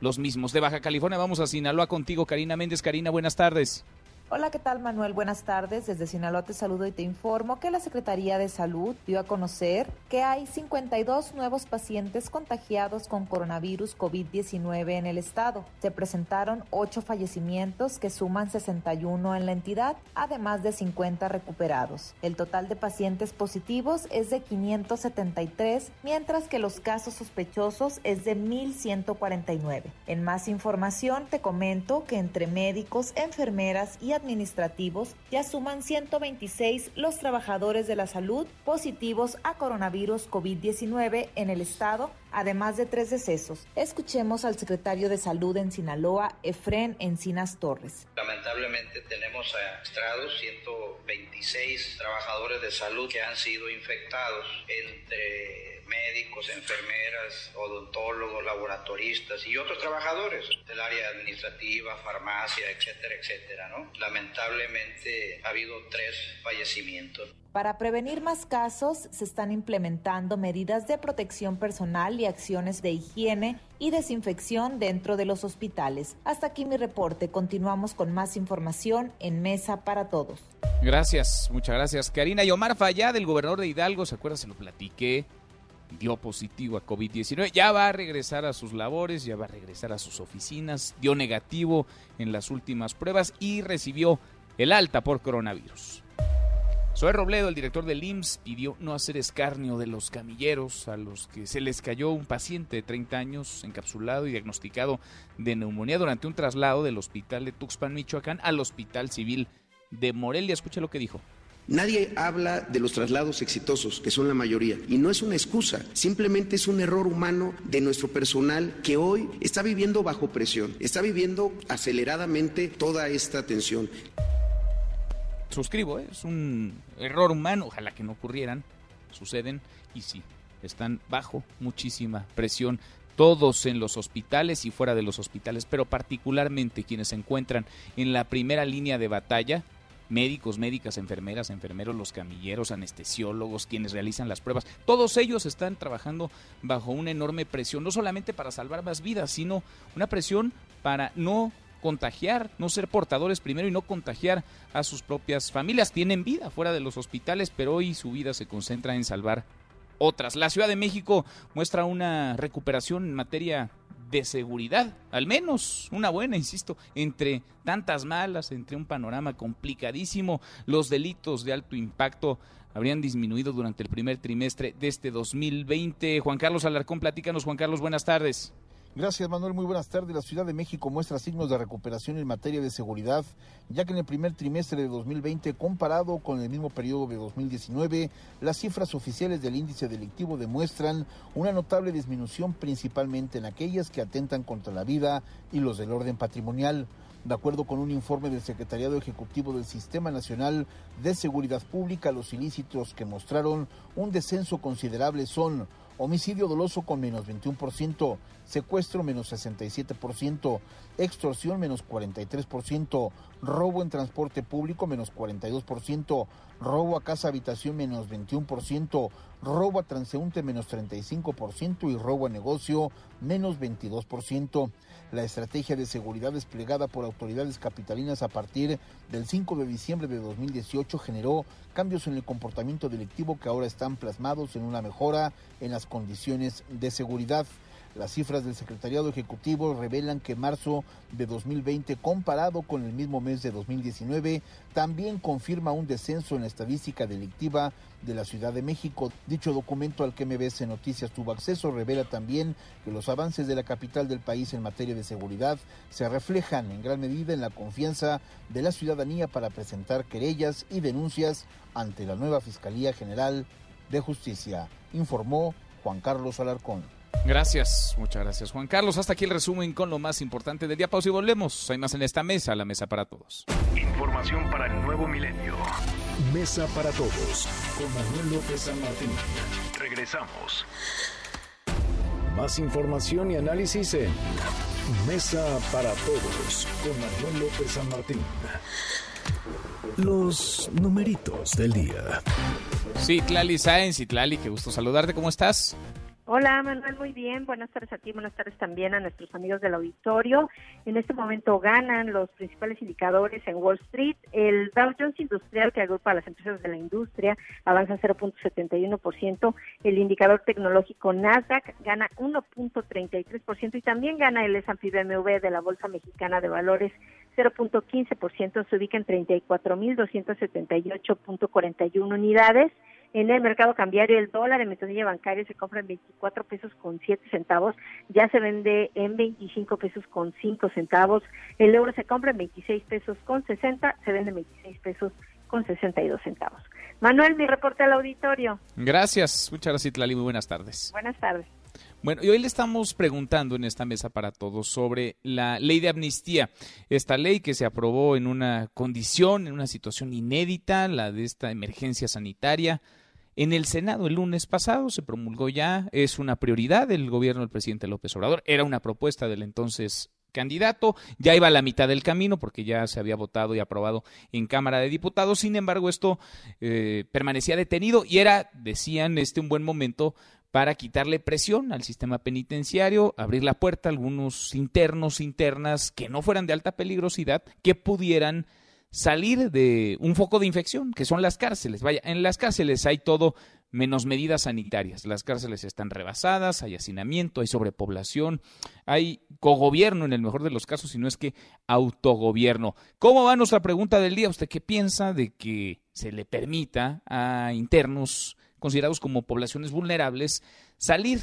los mismos. De Baja California vamos a Sinaloa contigo, Karina Méndez. Karina, buenas tardes. Hola, ¿qué tal Manuel? Buenas tardes. Desde Sinaloa te saludo y te informo que la Secretaría de Salud dio a conocer que hay 52 nuevos pacientes contagiados con coronavirus COVID-19 en el estado. Se presentaron 8 fallecimientos que suman 61 en la entidad, además de 50 recuperados. El total de pacientes positivos es de 573, mientras que los casos sospechosos es de 1.149. En más información te comento que entre médicos, enfermeras y administrativos ya suman 126 los trabajadores de la salud positivos a coronavirus COVID-19 en el estado, además de tres decesos. Escuchemos al secretario de Salud en Sinaloa, Efren Encinas Torres. Lamentablemente tenemos registrados 126 trabajadores de salud que han sido infectados entre médicos, enfermeras, odontólogos, laboratoristas y otros trabajadores del área administrativa, farmacia, etcétera, etcétera, ¿no? Lamentablemente ha habido tres fallecimientos. Para prevenir más casos, se están implementando medidas de protección personal y acciones de higiene y desinfección dentro de los hospitales. Hasta aquí mi reporte. Continuamos con más información en Mesa para Todos. Gracias, muchas gracias. Karina y Omar Fallá, del gobernador de Hidalgo, ¿se acuerda? Se lo platiqué dio positivo a COVID-19, ya va a regresar a sus labores, ya va a regresar a sus oficinas, dio negativo en las últimas pruebas y recibió el alta por coronavirus. Zoe Robledo, el director del IMSS, pidió no hacer escarnio de los camilleros a los que se les cayó un paciente de 30 años encapsulado y diagnosticado de neumonía durante un traslado del hospital de Tuxpan, Michoacán, al hospital civil de Morelia. Escucha lo que dijo. Nadie habla de los traslados exitosos, que son la mayoría, y no es una excusa, simplemente es un error humano de nuestro personal que hoy está viviendo bajo presión, está viviendo aceleradamente toda esta tensión. Suscribo, ¿eh? es un error humano, ojalá que no ocurrieran, suceden y sí, están bajo muchísima presión todos en los hospitales y fuera de los hospitales, pero particularmente quienes se encuentran en la primera línea de batalla médicos, médicas, enfermeras, enfermeros, los camilleros, anestesiólogos, quienes realizan las pruebas, todos ellos están trabajando bajo una enorme presión, no solamente para salvar más vidas, sino una presión para no contagiar, no ser portadores primero y no contagiar a sus propias familias. Tienen vida fuera de los hospitales, pero hoy su vida se concentra en salvar otras. La Ciudad de México muestra una recuperación en materia de seguridad, al menos una buena, insisto, entre tantas malas, entre un panorama complicadísimo, los delitos de alto impacto habrían disminuido durante el primer trimestre de este 2020. Juan Carlos Alarcón, platícanos, Juan Carlos, buenas tardes. Gracias Manuel, muy buenas tardes. La Ciudad de México muestra signos de recuperación en materia de seguridad, ya que en el primer trimestre de 2020, comparado con el mismo periodo de 2019, las cifras oficiales del índice delictivo demuestran una notable disminución principalmente en aquellas que atentan contra la vida y los del orden patrimonial. De acuerdo con un informe del Secretariado Ejecutivo del Sistema Nacional de Seguridad Pública, los ilícitos que mostraron un descenso considerable son homicidio doloso con menos 21%, secuestro menos 67%, extorsión menos 43%, robo en transporte público menos 42%, robo a casa habitación menos 21%, robo a transeúnte menos 35% y robo a negocio menos 22%. La estrategia de seguridad desplegada por autoridades capitalinas a partir del 5 de diciembre de 2018 generó cambios en el comportamiento delictivo que ahora están plasmados en una mejora en las condiciones de seguridad. Las cifras del Secretariado Ejecutivo revelan que marzo de 2020 comparado con el mismo mes de 2019 también confirma un descenso en la estadística delictiva de la Ciudad de México. Dicho documento al que MBS Noticias tuvo acceso revela también que los avances de la capital del país en materia de seguridad se reflejan en gran medida en la confianza de la ciudadanía para presentar querellas y denuncias ante la nueva Fiscalía General de Justicia, informó Juan Carlos Alarcón. Gracias, muchas gracias Juan Carlos. Hasta aquí el resumen con lo más importante del día. Pausa y volvemos. Hay más en esta mesa, la mesa para todos. Información para el nuevo milenio. Mesa para todos con Manuel López San Martín. Regresamos. Más información y análisis en Mesa para todos con Manuel López San Martín. Los numeritos del día. Sí, Tlali Sáenz y Tlali, qué gusto saludarte. ¿Cómo estás? Hola Manuel, muy bien. Buenas tardes a ti, buenas tardes también a nuestros amigos del auditorio. En este momento ganan los principales indicadores en Wall Street. El Dow Jones Industrial, que agrupa a las empresas de la industria, avanza 0.71%. El indicador tecnológico Nasdaq gana 1.33% y también gana el S&P BMW de la Bolsa Mexicana de Valores 0.15%. Se ubica en 34.278.41 unidades. En el mercado cambiario, el dólar en ventanilla bancaria se compra en 24 pesos con 7 centavos, ya se vende en 25 pesos con 5 centavos. El euro se compra en 26 pesos con 60, se vende en 26 pesos con 62 centavos. Manuel, mi reporte al auditorio. Gracias, muchas gracias, Tlali. Muy buenas tardes. Buenas tardes. Bueno, y hoy le estamos preguntando en esta mesa para todos sobre la ley de amnistía. Esta ley que se aprobó en una condición, en una situación inédita, la de esta emergencia sanitaria. En el Senado el lunes pasado se promulgó ya, es una prioridad del gobierno del presidente López Obrador, era una propuesta del entonces candidato, ya iba a la mitad del camino porque ya se había votado y aprobado en Cámara de Diputados, sin embargo esto eh, permanecía detenido y era, decían, este un buen momento para quitarle presión al sistema penitenciario, abrir la puerta a algunos internos, internas que no fueran de alta peligrosidad, que pudieran salir de un foco de infección, que son las cárceles. Vaya, en las cárceles hay todo menos medidas sanitarias. Las cárceles están rebasadas, hay hacinamiento, hay sobrepoblación, hay cogobierno en el mejor de los casos, si no es que autogobierno. ¿Cómo va nuestra pregunta del día? ¿Usted qué piensa de que se le permita a internos considerados como poblaciones vulnerables salir.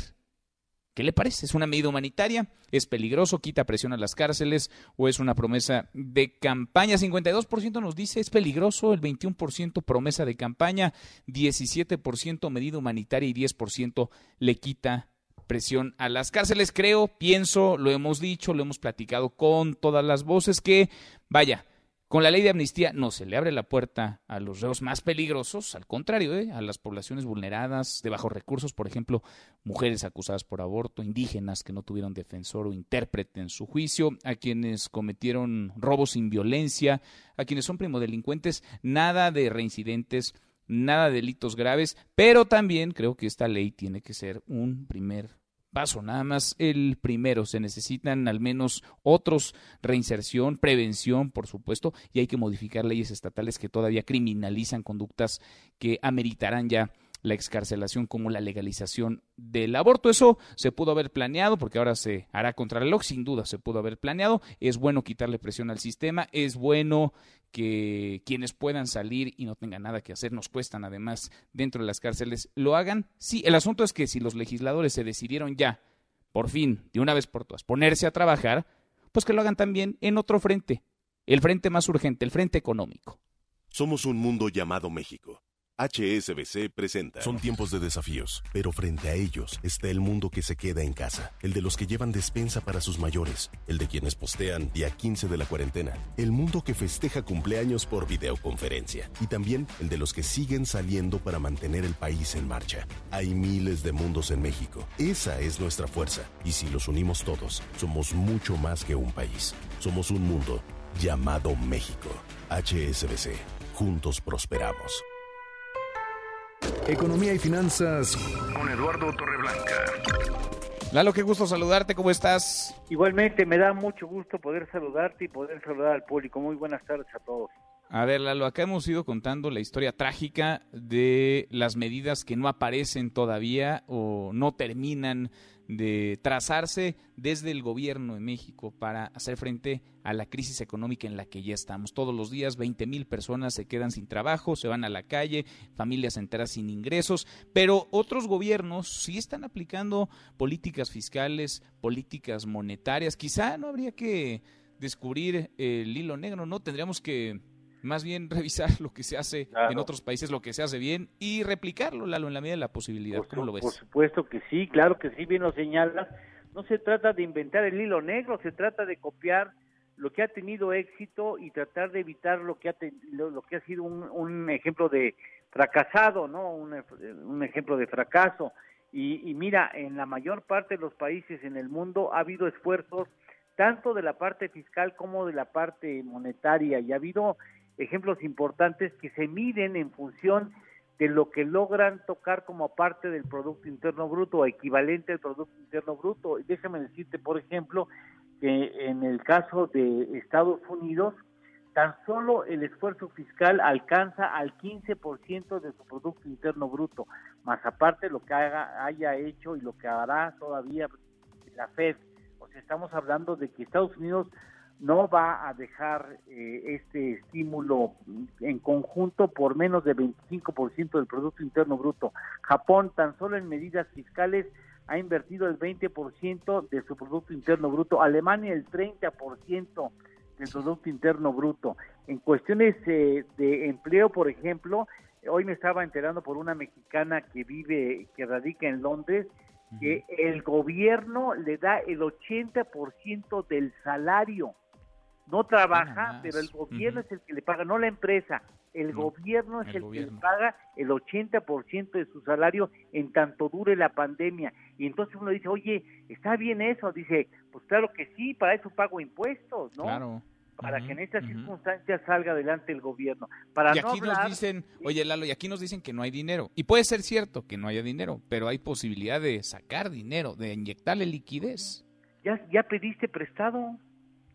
¿Qué le parece? ¿Es una medida humanitaria? ¿Es peligroso? ¿Quita presión a las cárceles? ¿O es una promesa de campaña? 52% nos dice es peligroso, el 21% promesa de campaña, 17% medida humanitaria y 10% le quita presión a las cárceles. Creo, pienso, lo hemos dicho, lo hemos platicado con todas las voces que, vaya, Con la ley de amnistía no se le abre la puerta a los reos más peligrosos, al contrario, ¿eh? a las poblaciones vulneradas, de bajos recursos, por ejemplo, mujeres acusadas por aborto, indígenas que no tuvieron defensor o intérprete en su juicio, a quienes cometieron robos sin violencia, a quienes son primodelincuentes, nada de reincidentes, nada de delitos graves, pero también creo que esta ley tiene que ser un primer paso, nada más el primero. Se necesitan al menos otros reinserción, prevención, por supuesto, y hay que modificar leyes estatales que todavía criminalizan conductas que ameritarán ya la excarcelación como la legalización del aborto. Eso se pudo haber planeado porque ahora se hará contra el reloj, sin duda se pudo haber planeado. Es bueno quitarle presión al sistema, es bueno que quienes puedan salir y no tengan nada que hacer, nos cuestan además dentro de las cárceles, lo hagan. Sí, el asunto es que si los legisladores se decidieron ya, por fin, de una vez por todas, ponerse a trabajar, pues que lo hagan también en otro frente, el frente más urgente, el frente económico. Somos un mundo llamado México HSBC presenta. Son tiempos de desafíos, pero frente a ellos está el mundo que se queda en casa, el de los que llevan despensa para sus mayores, el de quienes postean día 15 de la cuarentena, el mundo que festeja cumpleaños por videoconferencia y también el de los que siguen saliendo para mantener el país en marcha. Hay miles de mundos en México. Esa es nuestra fuerza y si los unimos todos, somos mucho más que un país. Somos un mundo llamado México. HSBC. Juntos prosperamos. Economía y finanzas con Eduardo Torreblanca. Lalo, qué gusto saludarte, ¿cómo estás? Igualmente, me da mucho gusto poder saludarte y poder saludar al público. Muy buenas tardes a todos. A ver, Lalo, acá hemos ido contando la historia trágica de las medidas que no aparecen todavía o no terminan de trazarse desde el gobierno de México para hacer frente a la crisis económica en la que ya estamos. Todos los días 20 mil personas se quedan sin trabajo, se van a la calle, familias enteras sin ingresos, pero otros gobiernos sí están aplicando políticas fiscales, políticas monetarias. Quizá no habría que descubrir el hilo negro, ¿no? Tendríamos que más bien revisar lo que se hace en otros países, lo que se hace bien y replicarlo, Lalo, en la medida de la posibilidad. ¿Cómo lo ves? Por supuesto que sí, claro que sí, bien lo señalas. No se trata de inventar el hilo negro, se trata de copiar lo que ha tenido éxito y tratar de evitar lo que ha, lo, que ha sido un, ejemplo de fracasado, ¿no? Un, ejemplo de fracaso. Y, y mira, en la mayor parte de los países en el mundo ha habido esfuerzos tanto de la parte fiscal como de la parte monetaria y ha habido ejemplos importantes que se miden en función de lo que logran tocar como parte del Producto Interno Bruto o equivalente al Producto Interno Bruto. Déjame decirte, por ejemplo, que en el caso de Estados Unidos, tan solo el esfuerzo fiscal alcanza al 15% de su Producto Interno Bruto, más aparte lo que haya hecho y lo que hará todavía la Fed. O sea, estamos hablando de que Estados Unidos no va a dejar eh, este estímulo en conjunto por menos de 25% del Producto Interno Bruto. Japón, tan solo en medidas fiscales, ha invertido el 20% de su Producto Interno Bruto. Alemania, el 30% del Producto Interno Bruto. En cuestiones eh, de empleo, por ejemplo, hoy me estaba enterando por una mexicana que vive, que radica en Londres, que el gobierno le da el 80% del salario no trabaja, pero el gobierno es el que le paga, no la empresa, el gobierno es el, que le paga el 80% de su salario en tanto dure la pandemia. Y entonces uno dice, oye, ¿está bien eso? Dice, pues claro que sí, para eso pago impuestos, ¿no? Claro. Para que en estas circunstancias salga adelante el gobierno. Para y aquí nos dicen, oye Lalo, y aquí nos dicen que no hay dinero. Y puede ser cierto que no haya dinero, pero hay posibilidad de sacar dinero, de inyectarle liquidez. Ya, ya pediste prestado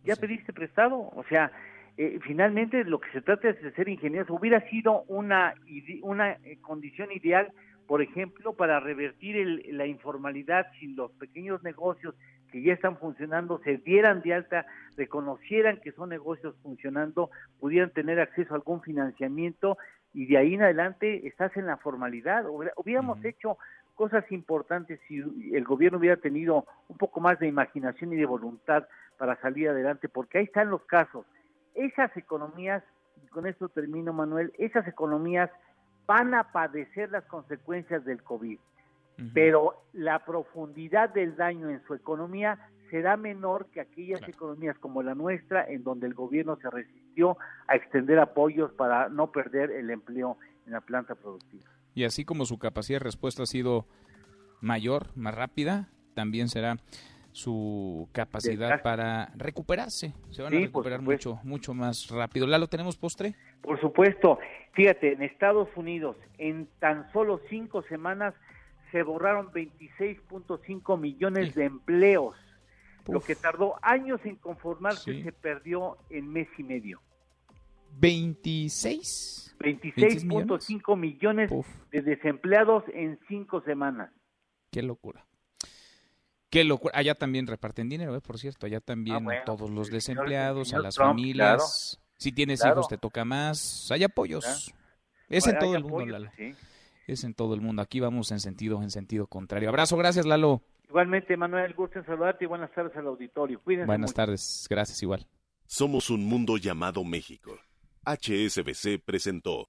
ya pediste prestado, o sea, eh, finalmente lo que se trata es de ser ingenioso. Hubiera sido una, una eh, condición ideal, por ejemplo, para revertir el, la informalidad si los pequeños negocios que ya están funcionando se dieran de alta, reconocieran que son negocios funcionando, pudieran tener acceso a algún financiamiento y de ahí en adelante estás en la formalidad. Hubiéramos hecho cosas importantes si el gobierno hubiera tenido un poco más de imaginación y de voluntad para salir adelante, porque ahí están los casos. Esas economías, y con esto termino Manuel, esas economías van a padecer las consecuencias del COVID, pero la profundidad del daño en su economía será menor que aquellas economías como la nuestra, en donde el gobierno se resistió a extender apoyos para no perder el empleo en la planta productiva. Y así como su capacidad de respuesta ha sido mayor, más rápida, también será su capacidad para recuperarse. Se van a recuperar mucho, mucho más rápido. ¿Lalo, tenemos postre? Por supuesto. Fíjate, en Estados Unidos, en tan solo cinco semanas se borraron 26.5 millones de empleos. Lo que tardó años en conformarse se perdió en mes y medio. 26. 26.5 millones, de desempleados en cinco semanas. Qué locura. Qué locura. Allá también reparten dinero, ¿eh? por cierto. Allá también a ah, todos los desempleados, a las familias. Si tienes hijos te toca más. Hay apoyos. Es en todo el mundo, Lalo. Es en todo el mundo. Aquí vamos en sentido, en sentido contrario. Abrazo, gracias, Lalo. Igualmente, Manuel, gusto en saludarte y buenas tardes al auditorio. Cuídense buenas tardes, gracias igual. Somos un mundo llamado México. HSBC presentó.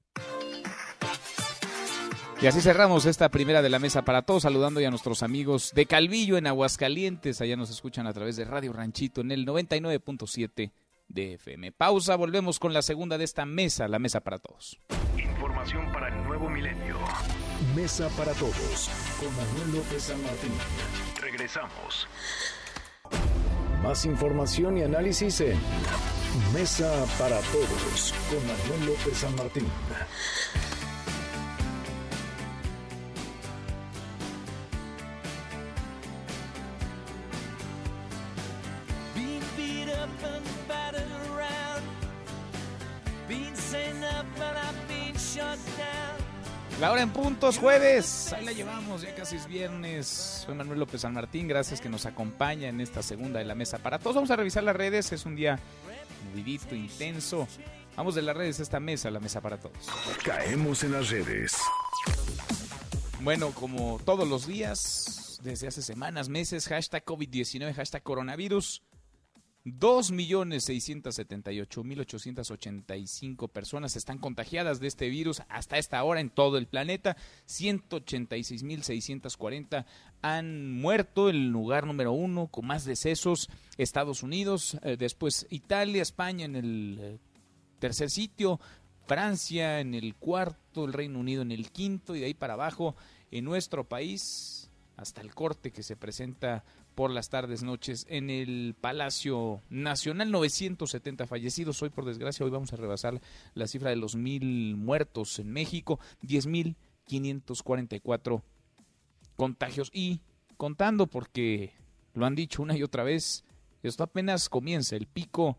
Y así cerramos esta primera de la mesa para todos, saludando ya a nuestros amigos de Calvillo en Aguascalientes. Allá nos escuchan a través de Radio Ranchito en el 99.7 de FM. Pausa, volvemos con la segunda de esta mesa, la mesa para todos. Información para el nuevo milenio. Mesa para todos con Manuel López San Martín. Regresamos. Más información y análisis en Mesa para todos con Manuel López San Martín. Puntos, jueves. Ahí la llevamos, ya casi es viernes. Soy Manuel López San Martín, gracias que nos acompaña en esta segunda de la mesa. Para todos vamos a revisar las redes, es un día movidito, intenso. Vamos de las redes a esta mesa, la mesa para todos. Caemos en las redes. Bueno, como todos los días, desde hace semanas, meses, hashtag COVID-19, hashtag coronavirus. 2.678.885 personas están contagiadas de este virus hasta esta hora en todo el planeta. 186.640 han muerto. El lugar número uno con más decesos, Estados Unidos, eh, después Italia, España en el eh, tercer sitio, Francia en el cuarto, el Reino Unido en el quinto y de ahí para abajo en nuestro país hasta el corte que se presenta por las tardes, noches en el Palacio Nacional. 970 fallecidos. Hoy, por desgracia, hoy vamos a rebasar la cifra de los mil muertos en México. 10.544 contagios. Y contando, porque lo han dicho una y otra vez, esto apenas comienza. El pico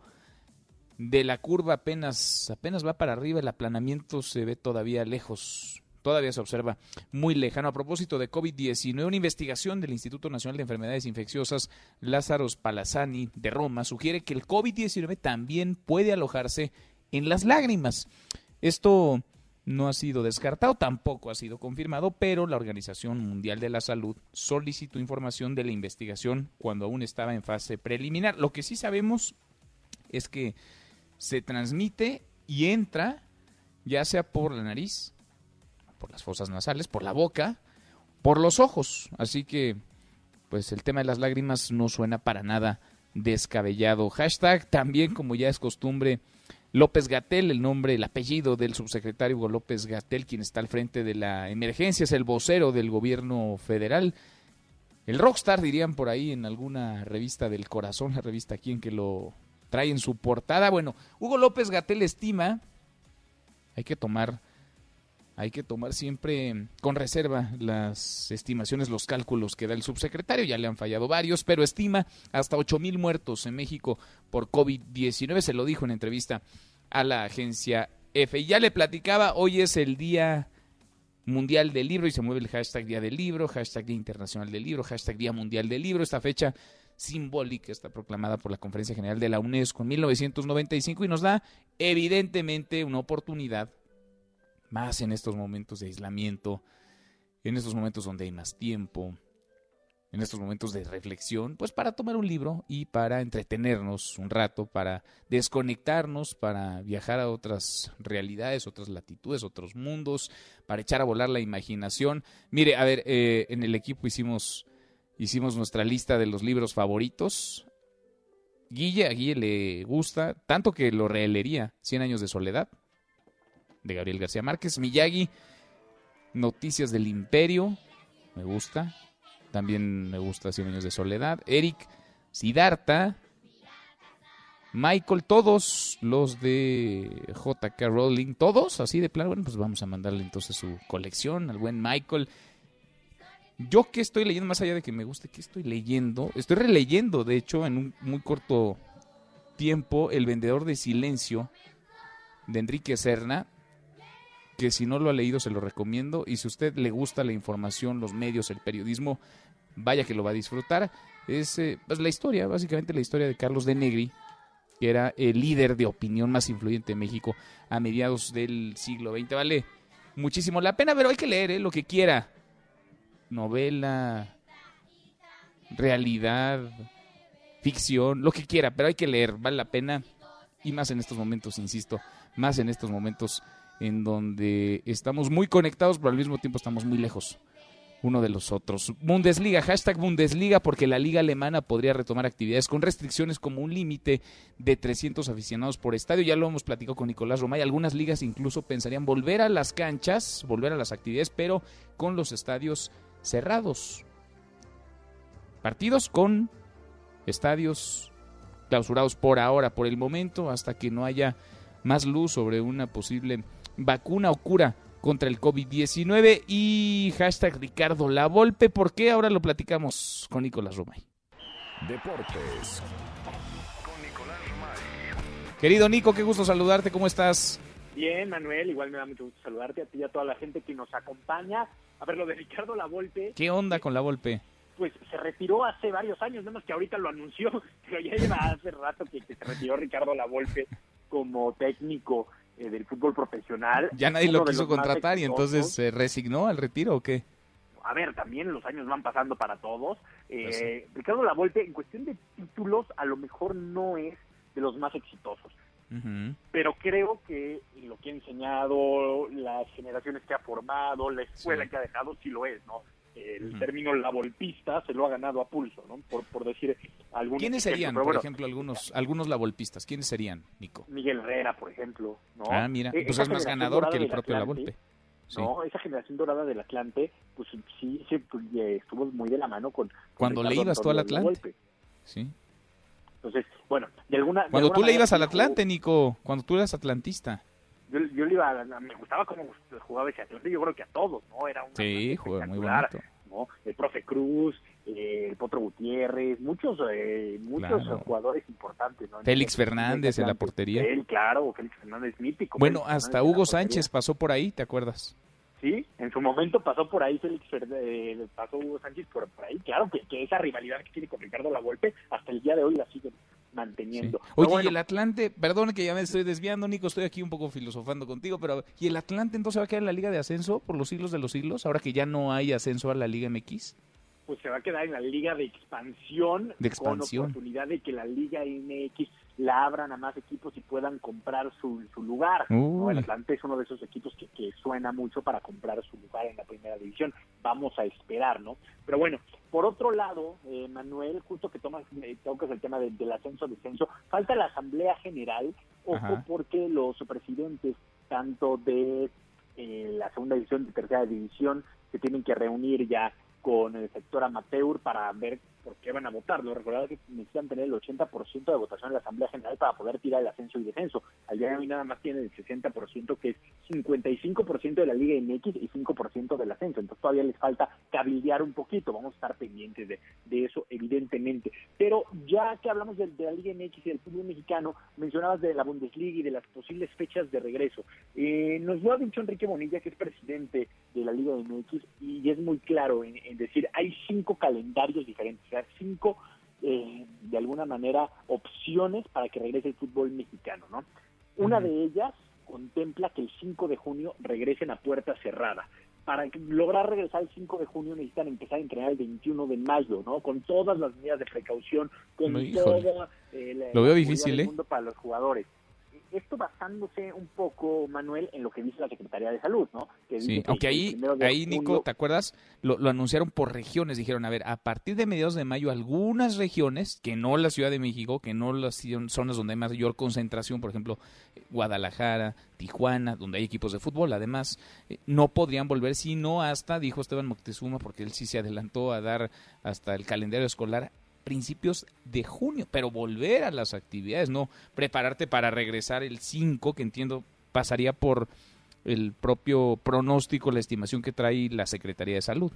de la curva apenas, apenas va para arriba. El aplanamiento se ve todavía lejos todavía se observa muy lejano. A propósito de COVID-19, una investigación del Instituto Nacional de Enfermedades Infecciosas Lázaro Palazzani de Roma sugiere que el COVID-19 también puede alojarse en las lágrimas. Esto no ha sido descartado, tampoco ha sido confirmado, pero la Organización Mundial de la Salud solicitó información de la investigación cuando aún estaba en fase preliminar. Lo que sí sabemos es que se transmite y entra ya sea por la nariz, por las fosas nasales, por la boca, por los ojos. Así que, pues el tema de las lágrimas no suena para nada descabellado. Hashtag también, como ya es costumbre, López Gatel, el nombre, el apellido del subsecretario Hugo López Gatel, quien está al frente de la emergencia, es el vocero del gobierno federal. El rockstar, dirían por ahí en alguna revista del corazón, la revista quien que lo trae en su portada. Bueno, Hugo López Gatel estima, hay que tomar hay que tomar siempre con reserva las estimaciones, los cálculos que da el subsecretario. Ya le han fallado varios, pero estima hasta ocho mil muertos en México por COVID-19. Se lo dijo en entrevista a la agencia F. Y ya le platicaba, hoy es el Día Mundial del Libro y se mueve el hashtag Día del Libro, hashtag Día Internacional del Libro, hashtag Día Mundial del Libro. Esta fecha simbólica está proclamada por la Conferencia General de la UNESCO en 1995 y nos da evidentemente una oportunidad más en estos momentos de aislamiento, en estos momentos donde hay más tiempo, en estos momentos de reflexión, pues para tomar un libro y para entretenernos un rato, para desconectarnos, para viajar a otras realidades, otras latitudes, otros mundos, para echar a volar la imaginación. Mire, a ver, eh, en el equipo hicimos hicimos nuestra lista de los libros favoritos. Guille, a Guille le gusta, tanto que lo releería, Cien años de soledad, de Gabriel García Márquez. Miyagi, Noticias del Imperio, me gusta. También me gusta Cien años de soledad. Eric, Siddhartha, Michael, todos los de JK Rowling, todos así de plano. Bueno, pues vamos a mandarle entonces su colección al buen Michael. Yo que estoy leyendo, más allá de que me guste, que estoy leyendo? Estoy releyendo, de hecho, en un muy corto tiempo, El vendedor de silencio de Enrique Serna, que si no lo ha leído se lo recomiendo. Y si usted le gusta la información, los medios, el periodismo, vaya que lo va a disfrutar. Es eh, pues, la historia, básicamente la historia de Carlos de Negri, que era el líder de opinión más influyente de México a mediados del siglo XX. Vale muchísimo la pena, pero hay que leer ¿eh? lo que quiera. Novela, realidad, ficción, lo que quiera, pero hay que leer, vale la pena. Y más en estos momentos, insisto, más en estos momentos en donde estamos muy conectados, pero al mismo tiempo estamos muy lejos uno de los otros. Bundesliga, hashtag Bundesliga, porque la liga alemana podría retomar actividades con restricciones como un límite de 300 aficionados por estadio. Ya lo hemos platicado con Nicolás Romay. Algunas ligas incluso pensarían volver a las canchas, volver a las actividades, pero con los estadios cerrados. Partidos con estadios clausurados por ahora, por el momento, hasta que no haya más luz sobre una posible vacuna o cura contra el COVID-19 y hashtag Ricardo Lavolpe. ¿Por qué? Ahora lo platicamos con Nicolás Romay. Deportes. Con Nicolás Romay. Querido Nico, qué gusto saludarte. ¿Cómo estás? Bien, Manuel, igual me da mucho gusto saludarte a ti y a toda la gente que nos acompaña. A ver, lo de Ricardo Lavolpe. ¿Qué onda con Lavolpe? Pues se retiró hace varios años, nada más que ahorita lo anunció, pero ya lleva hace rato que, que se retiró Ricardo Lavolpe como técnico eh, del fútbol profesional. Ya nadie lo quiso contratar y entonces se resignó al retiro o qué? A ver, también los años van pasando para todos. Eh, Ricardo Lavolpe, en cuestión de títulos, a lo mejor no es de los más exitosos. Pero creo que lo que ha enseñado, las generaciones que ha formado, la escuela que ha dejado, sí lo es, ¿no? El término lavolpista se lo ha ganado a pulso, ¿no? Por, por decir algunos. ¿Quiénes serían, por ejemplo, algunos algunos lavolpistas? ¿Quiénes serían, Nico? Miguel Herrera, por ejemplo, ¿no? Ah, mira, E- pues esa es más ganador que el propio Atlante, Lavolpe. Sí. No, esa generación dorada del Atlante, pues sí, sí pues, eh, estuvo muy de la mano con. con Cuando le Ricardo ibas tú al Atlante. Sí. Entonces, bueno, de alguna. de Cuando alguna tú le ibas al Atlante, Nico, cuando tú eras atlantista. Yo, yo le iba, a- me gustaba cómo jugaba ese Atlante, yo creo que a todos, ¿no? Era un Sí, juega muy bonito. ¿no? El profe Cruz, eh, el Potro Gutiérrez, muchos eh, muchos Claro. jugadores importantes, ¿no? Félix Fernández en la portería. Él, claro, Félix Fernández mítico. Bueno, Félix hasta Fernández Hugo. Sánchez pasó por ahí, ¿te acuerdas? Sí, en su momento pasó por ahí Félix Fernández, eh, pasó Hugo Sánchez por, por ahí. Claro que, que esa rivalidad que tiene con Ricardo Lavolpe hasta el día de hoy la siguen manteniendo. Oye, bueno, y el Atlante, perdón que ya me estoy desviando, Nico, estoy aquí un poco filosofando contigo, pero ¿y el Atlante entonces va a quedar en la Liga de Ascenso por los siglos de los siglos, ahora que ya no hay ascenso a la Liga MX? pues se va a quedar en la liga de expansión, De expansión. con oportunidad de que la liga MX la abran a más equipos y puedan comprar su, su lugar. El Atlante es uno de esos equipos que, que suena mucho para comprar su lugar en la primera división. Vamos a esperar, ¿no? Pero bueno, por otro lado, eh, Manuel, justo que tomas, eh, tocas el tema de- del ascenso-descenso, falta la Asamblea General, ojo, Ajá. porque los presidentes tanto de eh, la segunda división y tercera división se tienen que reunir ya con el sector amateur para ver por qué van a votar. Lo recordad que necesitan tener el 80% de votación en la Asamblea General para poder tirar el ascenso y descenso. Al día de hoy nada más tienen el 60%, que es 55% de la Liga MX y 5% del ascenso. Entonces todavía les falta cabildear un poquito. Vamos a estar pendientes de, de eso, evidentemente. Pero ya que hablamos de, de la Liga MX y del fútbol mexicano, mencionabas de la Bundesliga y de las posibles fechas de regreso. Eh, nos lo ha dicho Enrique Bonilla, que es presidente de la Liga MX, y es muy claro en, en decir, hay cinco calendarios diferentes, cinco, eh, de alguna manera, opciones para que regrese el fútbol mexicano, ¿no? Una de ellas contempla que el 5 de junio regresen a puerta cerrada. Para lograr regresar el 5 de junio necesitan empezar a entrenar el 21 de mayo, ¿no? Con todas las medidas de precaución, con No, toda eh, la, Lo veo difícil, del ¿eh? mundo para los jugadores. Esto basándose un poco, Manuel, en lo que dice la Secretaría de Salud, ¿no? sí, aunque ahí, ahí Nico, ¿te acuerdas? Lo, lo, anunciaron por regiones, dijeron, a ver, a partir de mediados de mayo, algunas regiones, que no la Ciudad de México, que no las zonas donde hay mayor concentración, por ejemplo, Guadalajara, Tijuana, donde hay equipos de fútbol, además, eh, no podrían volver sino hasta, dijo Esteban Moctezuma, porque él sí se adelantó a dar hasta el calendario escolar principios de junio, pero volver a las actividades, no prepararte para regresar el 5, que entiendo pasaría por el propio pronóstico, la estimación que trae la Secretaría de Salud.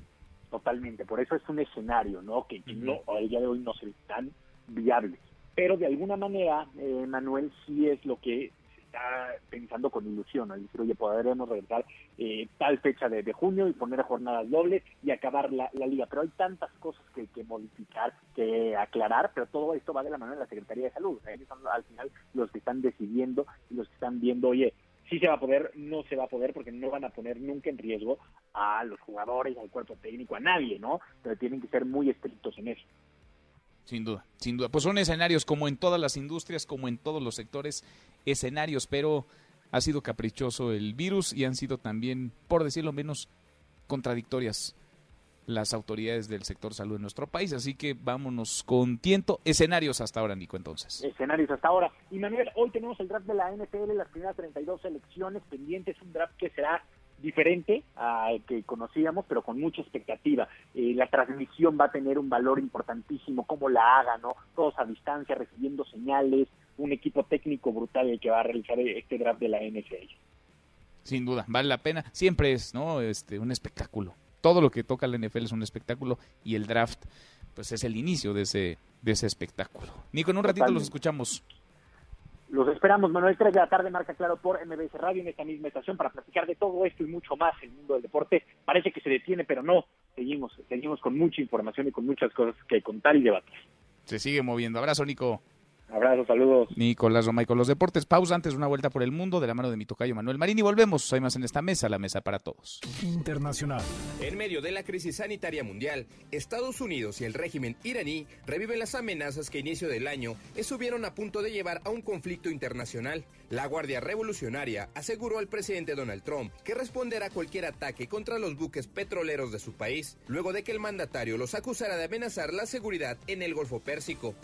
Totalmente, por eso es un escenario, ¿no? Que, no, al día de hoy no se tan viable. Pero de alguna manera, eh, Manuel, sí es lo que pensando con ilusión, al decir, oye, podremos regresar eh, tal fecha de, junio y poner jornadas dobles y acabar la, liga. Pero hay tantas cosas que, que, modificar, que aclarar, pero todo esto va de la mano de la Secretaría de Salud. Ellos son al final los que están decidiendo y los que están viendo, oye, sí se va a poder, no se va a poder, porque no van a poner nunca en riesgo a los jugadores, al cuerpo técnico, a nadie, ¿no? Pero tienen que ser muy estrictos en eso. Sin duda, sin duda. Pues son escenarios como en todas las industrias, como en todos los sectores, escenarios, pero ha sido caprichoso el virus y han sido también, por decirlo menos, contradictorias las autoridades del sector salud en nuestro país. Así que vámonos con tiento. Escenarios hasta ahora, Nico, entonces. Escenarios hasta ahora. Y Manuel, hoy tenemos el draft de la NFL, las primeras 32 elecciones pendientes, un draft que será diferente al que conocíamos, pero con mucha expectativa. Eh, la transmisión va a tener un valor importantísimo, cómo la haga, ¿no? Todos a distancia, recibiendo señales, un equipo técnico brutal el que va a realizar este draft de la NFL. Sin duda, vale la pena. Siempre es, ¿no? Este, un espectáculo. Todo lo que toca la NFL es un espectáculo y el draft, pues es el inicio de ese, de ese espectáculo. Nico, en un ratito los escuchamos. Los esperamos, Manuel, 3 de la tarde, marca claro por MBS Radio en esta misma estación para platicar de todo esto y mucho más en el mundo del deporte. Parece que se detiene, pero no, seguimos, seguimos con mucha información y con muchas cosas que contar y debatir. Se sigue moviendo. Abrazo, Nico. Abrazo, saludos. Nicolás Romay con los deportes. Pausa antes una vuelta por el mundo de la mano de mi tocayo Manuel Marín y volvemos. Hay más en esta mesa, la mesa para todos. Internacional. En medio de la crisis sanitaria mundial, Estados Unidos y el régimen iraní reviven las amenazas que a inicio del año estuvieron a punto de llevar a un conflicto internacional. La Guardia Revolucionaria aseguró al presidente Donald Trump que responderá a cualquier ataque contra los buques petroleros de su país, luego de que el mandatario los acusara de amenazar la seguridad en el Golfo Pérsico.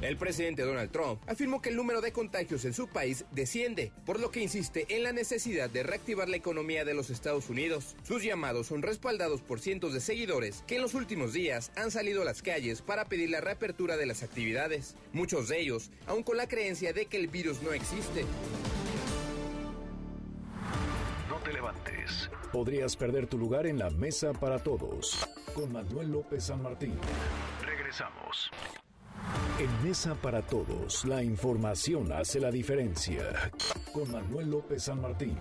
El presidente Donald Trump afirmó que el número de contagios en su país desciende, por lo que insiste en la necesidad de reactivar la economía de los Estados Unidos. Sus llamados son respaldados por cientos de seguidores que en los últimos días han salido a las calles para pedir la reapertura de las actividades, muchos de ellos aún con la creencia de que el virus no existe. No te levantes. Podrías perder tu lugar en la mesa para todos. Con Manuel López San Martín. Regresamos. En Mesa para Todos, la información hace la diferencia. Con Manuel López San Martín.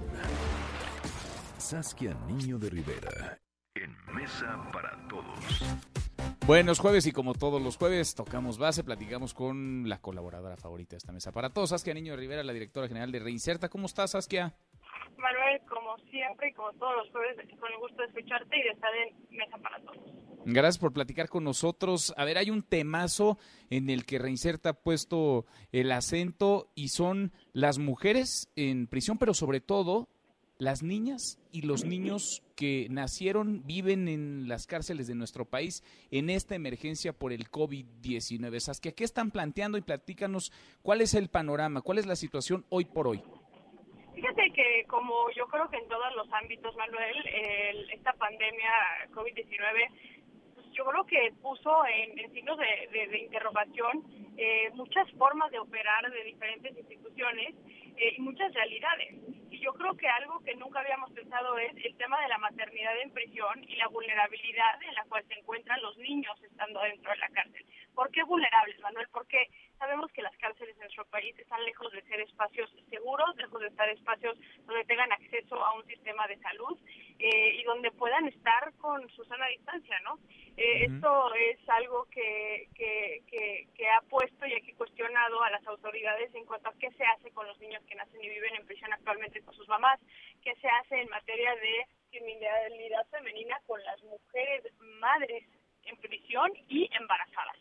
Saskia Niño de Rivera. En Mesa para Todos. Buenos jueves y como todos los jueves tocamos base, platicamos con la colaboradora favorita de esta Mesa para Todos, Saskia Niño de Rivera, la directora general de Reinserta. ¿Cómo estás, Saskia? Manuel, como siempre y como todos los jueves, con el gusto de escucharte y de estar en Mesa para Todos. Gracias por platicar con nosotros. A ver, hay un temazo en el que Reinserta ha puesto el acento y son las mujeres en prisión, pero sobre todo las niñas y los niños que nacieron, viven en las cárceles de nuestro país en esta emergencia por el COVID-19. Saskia, ¿qué están planteando y platícanos cuál es el panorama, cuál es la situación hoy por hoy? Fíjate que como yo creo que en todos los ámbitos, Manuel, esta pandemia COVID-19 yo creo que puso en, signos de, interrogación eh, muchas formas de operar de diferentes instituciones eh, y muchas realidades. Y yo creo que algo que nunca habíamos pensado es el tema de la maternidad en prisión y la vulnerabilidad en la cual se encuentran los niños estando dentro de la cárcel. ¿Por qué vulnerables, Manuel? Porque sabemos que las cárceles en nuestro país están lejos de ser espacios seguros, lejos de estar espacios donde tengan acceso a un sistema de salud eh, y donde puedan estar con su sana distancia, ¿no? Eh, esto es algo que, que, que, ha puesto y aquí cuestionado a las autoridades en cuanto a qué se hace con los niños que nacen y viven en prisión actualmente con sus mamás, qué se hace en materia de criminalidad femenina con las mujeres madres en prisión y embarazadas.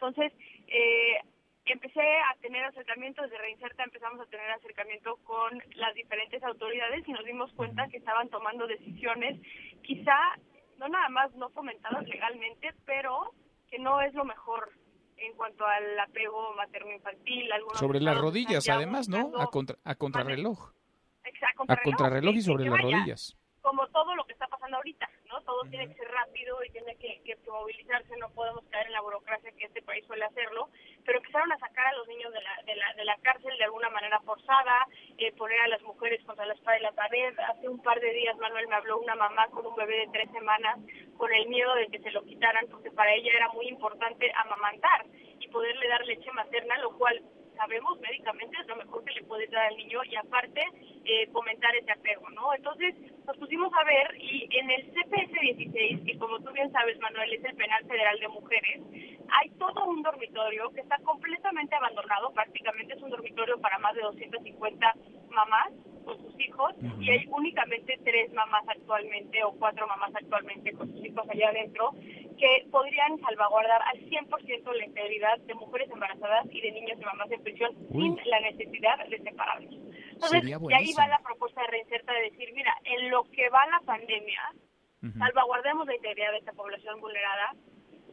Entonces, eh, empecé a tener acercamiento, desde Reinserta empezamos a tener acercamiento con las diferentes autoridades y nos dimos cuenta que estaban tomando decisiones quizá no nada más no fomentadas legalmente, pero que no es lo mejor en cuanto al apego materno-infantil. Sobre las rodillas, además, ¿no? A, contra, a contrarreloj. a contrarreloj y sobre las rodillas. Como todo lo que está pasando ahorita, ¿no? Todo tiene que ser rápido y tiene que, que, movilizarse, no podemos caer en la burocracia que este país suele hacerlo, pero empezaron a sacar a los niños de la, de la, de la cárcel de alguna manera forzada, eh, poner a las mujeres contra la espada y la pared. Hace un par de días Manuel me habló una mamá con un bebé de tres semanas con el miedo de que se lo quitaran porque para ella era muy importante amamantar y poderle dar leche materna, lo cual sabemos médicamente es lo mejor que le puede dar al niño y aparte eh, fomentar ese apego, ¿no? Entonces nos pusimos a ver y en el CPS 16, que como tú bien sabes Manuel es el penal federal de mujeres, hay todo un dormitorio que está completamente abandonado, prácticamente es un dormitorio para más de 250 mamás con sus hijos y hay únicamente tres mamás actualmente o cuatro mamás actualmente con sus hijos allá adentro que podrían salvaguardar al 100% la integridad de mujeres embarazadas y de niños y mamás en prisión sin la necesidad de separarlos. Entonces, de ahí va la propuesta de reinserta de decir, mira, en lo que va la pandemia, salvaguardemos la integridad de esta población vulnerada,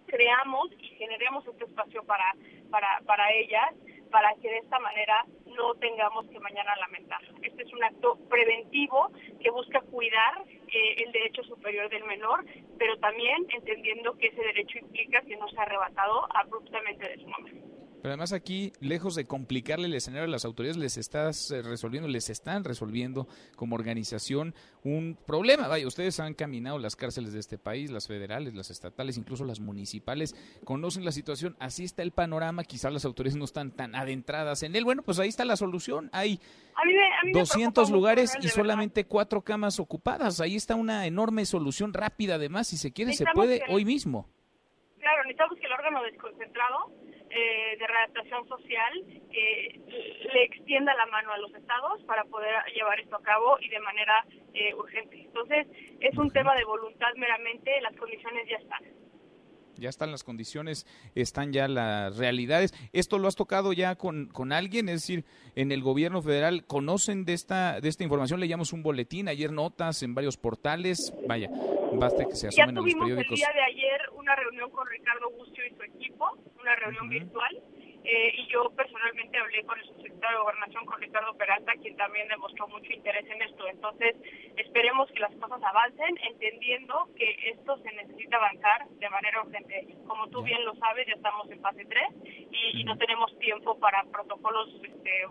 creamos y generemos este espacio para, para, para ellas, para que de esta manera no tengamos que mañana lamentar. Este es un acto preventivo que busca cuidar eh, el derecho superior del menor, pero también entendiendo que ese derecho implica que no sea arrebatado abruptamente de su nombre. Pero además aquí, lejos de complicarle el escenario a las autoridades, les estás eh, resolviendo, les están resolviendo como organización un problema. Vaya, ustedes han caminado las cárceles de este país, las federales, las estatales, incluso las municipales, conocen la situación, así está el panorama, quizás las autoridades no están tan adentradas en él. Bueno, pues ahí está la solución. Hay 200 lugares y solamente cuatro camas ocupadas. Ahí está una enorme solución rápida, además, si se quiere, se puede hoy mismo. Claro, necesitamos que el órgano desconcentrado eh, de readaptación social eh, le extienda la mano a los estados para poder llevar esto a cabo y de manera eh, urgente. Entonces, es un tema de voluntad meramente, las condiciones ya están. Ya están las condiciones, están ya las realidades. ¿Esto lo has tocado ya con, con alguien? Es decir, en el gobierno federal, ¿conocen de esta, de esta información? Leíamos un boletín, ayer notas en varios portales. Vaya, basta que se asomen a los periódicos. el día de ayer una reunión con Ricardo Bucio y su equipo, una reunión virtual, eh, y yo personalmente hablé con el subsecretario de Gobernación, con Ricardo Peralta, quien también demostró mucho interés en esto. Entonces, esperemos que las cosas avancen, entendiendo que esto se necesita avanzar de manera urgente. Como tú bien lo sabes, ya estamos en fase 3 y, no tenemos tiempo para protocolos este,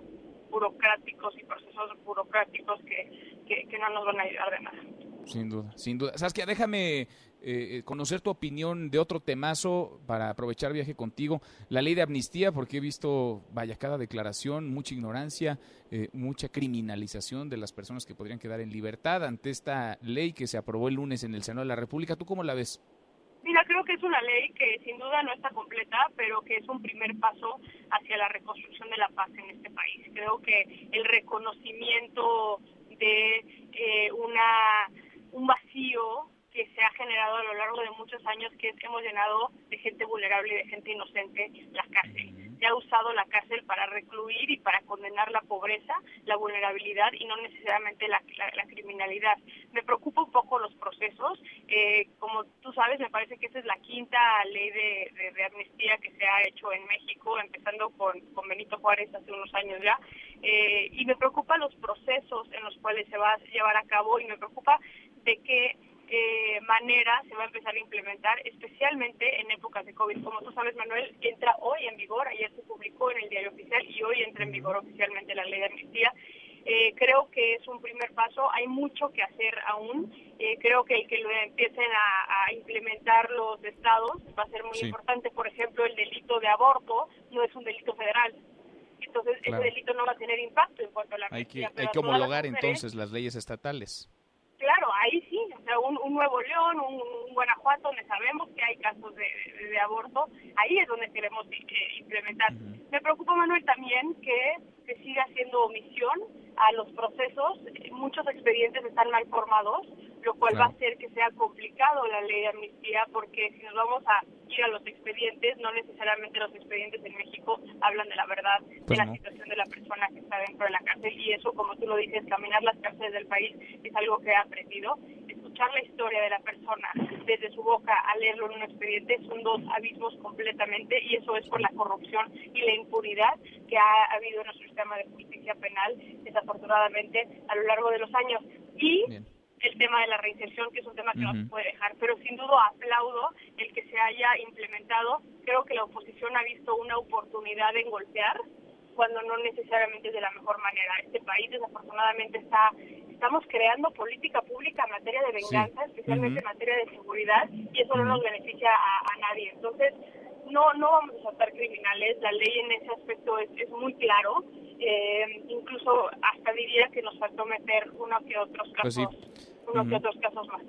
burocráticos y procesos burocráticos que, que, que no nos van a ayudar de nada. Sin duda, sin duda. Saskia, déjame eh, eh, conocer tu opinión de otro temazo para aprovechar viaje contigo. La ley de amnistía, porque he visto, vaya, cada declaración, mucha ignorancia, eh, mucha criminalización de las personas que podrían quedar en libertad ante esta ley que se aprobó el lunes en el Senado de la República. ¿Tú cómo la ves? Mira, creo que es una ley que sin duda no está completa, pero que es un primer paso hacia la reconstrucción de la paz en este país. Creo que el reconocimiento de una un vacío que se ha generado a lo largo de muchos años, que es que hemos llenado de gente vulnerable y de gente inocente la cárcel. Se ha usado la cárcel para recluir y para condenar la pobreza, la vulnerabilidad y no necesariamente la, criminalidad. Me preocupa un poco los procesos. Eh, como tú sabes, me parece que esa es la quinta ley de, de, amnistía que se ha hecho en México, empezando con, con Benito Juárez hace unos años ya. Eh, y me preocupa los procesos en los cuales se va a llevar a cabo y me preocupa de qué eh, manera se va a empezar a implementar, especialmente en épocas de COVID. Como tú sabes, Manuel, entra hoy en vigor, ayer se publicó en el diario oficial y hoy entra en vigor oficialmente la ley de amnistía. Eh, creo que es un primer paso, hay mucho que hacer aún. Eh, creo que el que lo empiecen a, implementar los estados va a ser muy importante. Por ejemplo, el delito de aborto no es un delito federal. Entonces, ese delito no va a tener impacto en cuanto a la Hay que, hay que homologar entonces las leyes estatales claro, ahí sí, o sea, un, Nuevo León, un, Guanajuato, donde sabemos que hay casos de, aborto, ahí es donde queremos eh, implementar. Me preocupa, Manuel, también que se siga haciendo omisión a los procesos. Muchos expedientes están mal formados, lo cual va a hacer que sea complicado la ley de amnistía porque si nos vamos a ir a los expedientes, no necesariamente los expedientes en México hablan de la verdad de Pues la no. situación de la persona que está dentro de la cárcel y eso, como tú lo dices, caminar las cárceles del país es algo que he aprendido. Escuchar la historia de la persona desde su boca a leerlo en un expediente son dos abismos completamente y eso es por la corrupción y la impunidad que ha habido en nuestro sistema de justicia penal, desafortunadamente, a lo largo de los años. Y el tema de la reinserción, que es un tema que no se puede dejar, pero sin duda aplaudo el que se haya implementado. Creo que la oposición ha visto una oportunidad en golpear cuando no necesariamente es de la mejor manera. Este país desafortunadamente está estamos creando política pública en materia de venganza, Sí. especialmente en materia de seguridad, y eso no nos beneficia a, a nadie. Entonces, no no vamos a soltar criminales, la ley en ese aspecto es, es muy claro, eh, incluso hasta diría que nos faltó meter uno que otros Pues sí. casos, unos que otros casos más.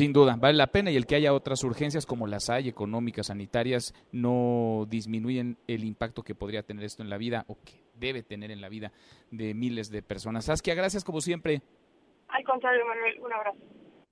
Sin duda, vale la pena y el que haya otras urgencias como las hay, económicas, sanitarias, no disminuyen el impacto que podría tener esto en la vida o que debe tener en la vida de miles de personas. Saskia, gracias como siempre. Al contrario, Manuel, un abrazo.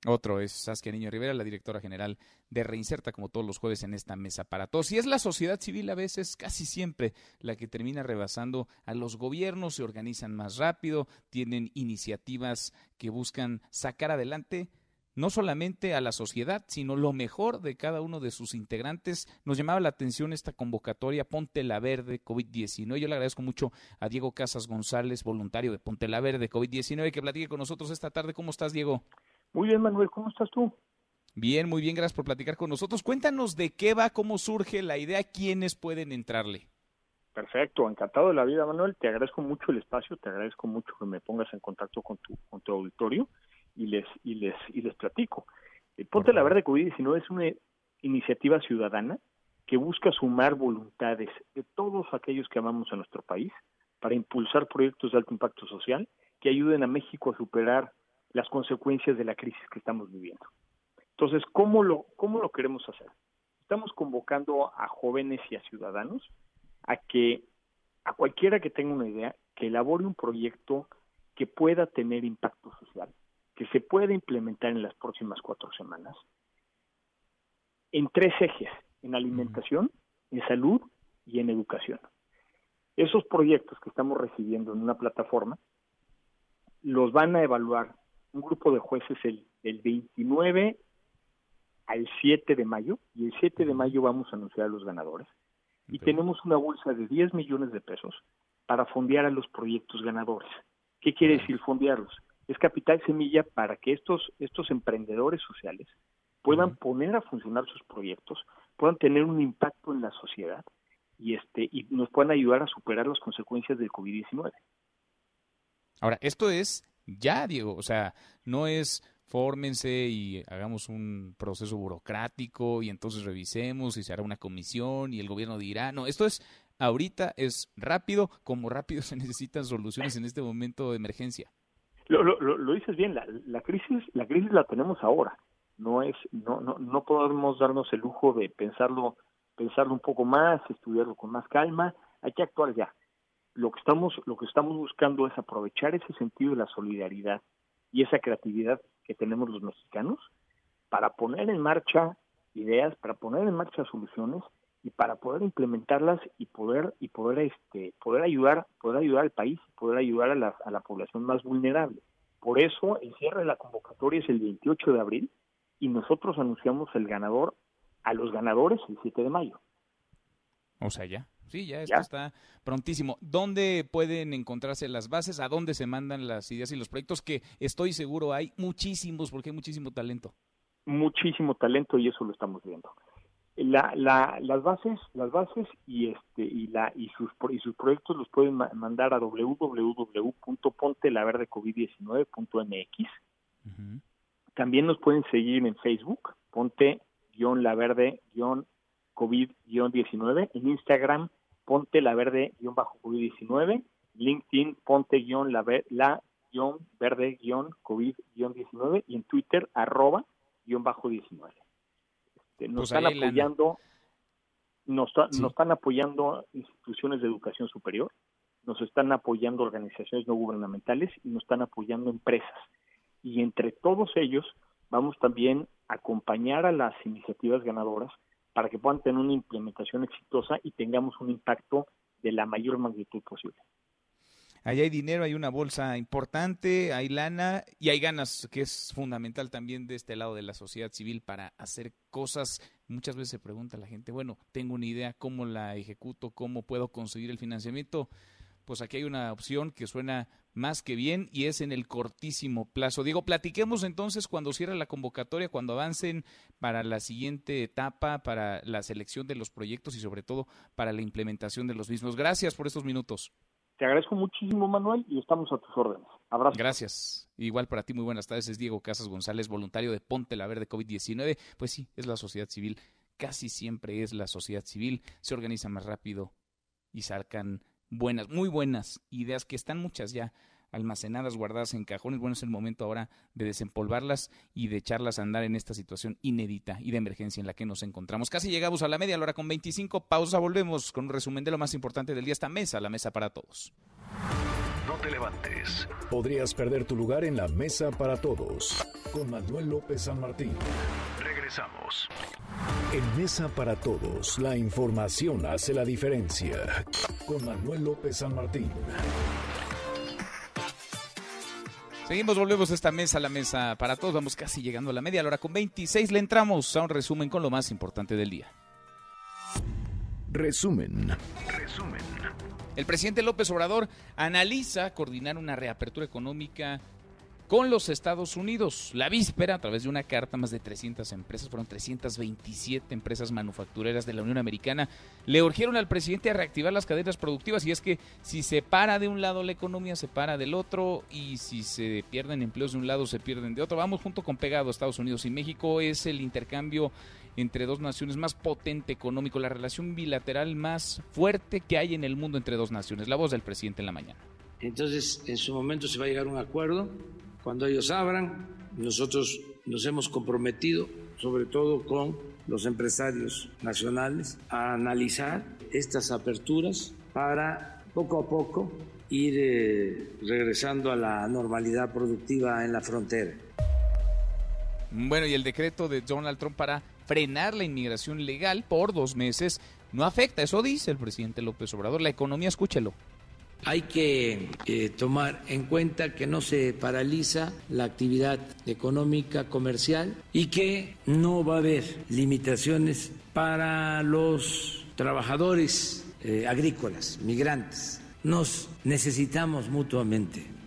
Otro es Saskia Niño Rivera, la directora general de Reinserta, como todos los jueves en esta mesa para todos. Y es la sociedad civil a veces, casi siempre, la que termina rebasando a los gobiernos, se organizan más rápido, tienen iniciativas que buscan sacar adelante no solamente a la sociedad, sino lo mejor de cada uno de sus integrantes. Nos llamaba la atención esta convocatoria Ponte la Verde COVID-19. Yo le agradezco mucho a Diego Casas González, voluntario de Ponte la Verde COVID-19, que platique con nosotros esta tarde. ¿Cómo estás, Diego? Muy bien, Manuel, ¿cómo estás tú? Bien, muy bien, gracias por platicar con nosotros. Cuéntanos de qué va, cómo surge la idea, quiénes pueden entrarle. Perfecto, encantado de la vida, Manuel. Te agradezco mucho el espacio, te agradezco mucho que me pongas en contacto con tu, con tu auditorio y les, y les, y les platico. El Ponte la Verde COVID-19 es una iniciativa ciudadana que busca sumar voluntades de todos aquellos que amamos a nuestro país para impulsar proyectos de alto impacto social que ayuden a México a superar las consecuencias de la crisis que estamos viviendo. Entonces, ¿cómo lo, cómo lo queremos hacer? Estamos convocando a jóvenes y a ciudadanos a que a cualquiera que tenga una idea, que elabore un proyecto que pueda tener impacto social, que se pueda implementar en las próximas cuatro semanas, en tres ejes, en alimentación, en salud y en educación. Esos proyectos que estamos recibiendo en una plataforma los van a evaluar un grupo de jueces el, del 29 al 7 de mayo y el 7 de mayo vamos a anunciar a los ganadores y tenemos una bolsa de 10 millones de pesos para fondear a los proyectos ganadores. ¿Qué quiere decir fondearlos? Es capital semilla para que estos, estos emprendedores sociales puedan poner a funcionar sus proyectos, puedan tener un impacto en la sociedad y, este, y nos puedan ayudar a superar las consecuencias del COVID-19. Ahora, esto es ya, Diego, o sea, no es fórmense y hagamos un proceso burocrático y entonces revisemos y se hará una comisión y el gobierno dirá, no, esto es ahorita, es rápido, como rápido se necesitan soluciones en este momento de emergencia. Lo, lo, lo, dices bien, la, la, crisis la crisis la tenemos ahora, no es no, no, no podemos darnos el lujo de pensarlo pensarlo un poco más, estudiarlo con más calma, hay que actuar ya. Lo que estamos lo que estamos buscando es aprovechar ese sentido de la solidaridad y esa creatividad que tenemos los mexicanos para poner en marcha ideas, para poner en marcha soluciones y para poder implementarlas y poder y poder este poder ayudar poder ayudar al país poder ayudar a la, a la población más vulnerable. Por eso el cierre de la convocatoria es el 28 de abril y nosotros anunciamos el ganador a los ganadores el 7 de mayo. O sea ya. Sí ya esto ¿Ya? está prontísimo. Dónde pueden encontrarse las bases a dónde se mandan las ideas y los proyectos que estoy seguro hay muchísimos porque hay muchísimo talento. Muchísimo talento y eso lo estamos viendo la, la, las bases las bases y este y la y sus y sus proyectos los pueden ma mandar a www.pontelaverdecovid19.mx uh -huh. también nos pueden seguir en Facebook ponte guion la verde guion covid guion 19 en Instagram ponte la verde guion bajo covid 19 LinkedIn ponte guion la, la guion verde guion covid guion 19 y en Twitter arroba guion bajo 19 este, nos pues están apoyando, nos, sí. nos, están apoyando instituciones de educación superior, nos están apoyando organizaciones no gubernamentales y nos están apoyando empresas. Y entre todos ellos vamos también a acompañar a las iniciativas ganadoras para que puedan tener una implementación exitosa y tengamos un impacto de la mayor magnitud posible. Allá hay dinero, hay una bolsa importante, hay lana y hay ganas, que es fundamental también de este lado de la sociedad civil para hacer cosas. Muchas veces se pregunta la gente, bueno, tengo una idea, ¿cómo la ejecuto? ¿Cómo puedo conseguir el financiamiento? Pues aquí hay una opción que suena más que bien y es en el cortísimo plazo. Diego, platiquemos entonces cuando cierre la convocatoria, cuando avancen para la siguiente etapa, para la selección de los proyectos y sobre todo para la implementación de los mismos. Gracias por estos minutos. Te agradezco muchísimo, Manuel, y estamos a tus órdenes. Abrazo. Gracias. Igual para ti, muy buenas tardes. Es Diego Casas González, voluntario de Ponte la Verde COVID-19. Pues sí, es la sociedad civil. Casi siempre es la sociedad civil. Se organiza más rápido y sacan buenas, muy buenas ideas, que están muchas ya almacenadas, guardadas en cajones. Bueno, es el momento ahora de desempolvarlas y de echarlas a andar en esta situación inédita y de emergencia en la que nos encontramos. Casi llegamos a la media hora con 25. Pausa, volvemos con un resumen de lo más importante del día. Esta mesa, la mesa para todos. No te levantes. Podrías perder tu lugar en la mesa para todos. Con Manuel López San Martín. Regresamos. En Mesa para Todos, la información hace la diferencia. Con Manuel López San Martín. Seguimos, volvemos a esta mesa, la mesa para todos. Vamos casi llegando a la media, a la hora con 26 le entramos a un resumen con lo más importante del día. Resumen. Resumen. El presidente López Obrador analiza coordinar una reapertura económica con los Estados Unidos. La víspera, a través de una carta, más de 300 empresas, fueron 327 empresas manufactureras de la Unión Americana, le urgieron al presidente a reactivar las cadenas productivas y es que si se para de un lado la economía, se para del otro y si se pierden empleos de un lado, se pierden de otro. Vamos junto con pegado Estados Unidos y México, es el intercambio entre dos naciones más potente económico, la relación bilateral más fuerte que hay en el mundo entre dos naciones. La voz del presidente en la mañana. Entonces, en su momento se va a llegar a un acuerdo cuando ellos abran. Nosotros nos hemos comprometido, sobre todo con los empresarios nacionales, a analizar estas aperturas para poco a poco ir eh, regresando a la normalidad productiva en la frontera. Bueno, y el decreto de Donald Trump para frenar la inmigración legal por dos meses no afecta, eso dice el presidente López Obrador. La economía, escúchelo. Hay que eh, tomar en cuenta que no se paraliza la actividad económica comercial y que no va a haber limitaciones para los trabajadores eh, agrícolas, migrantes. Nos necesitamos mutuamente.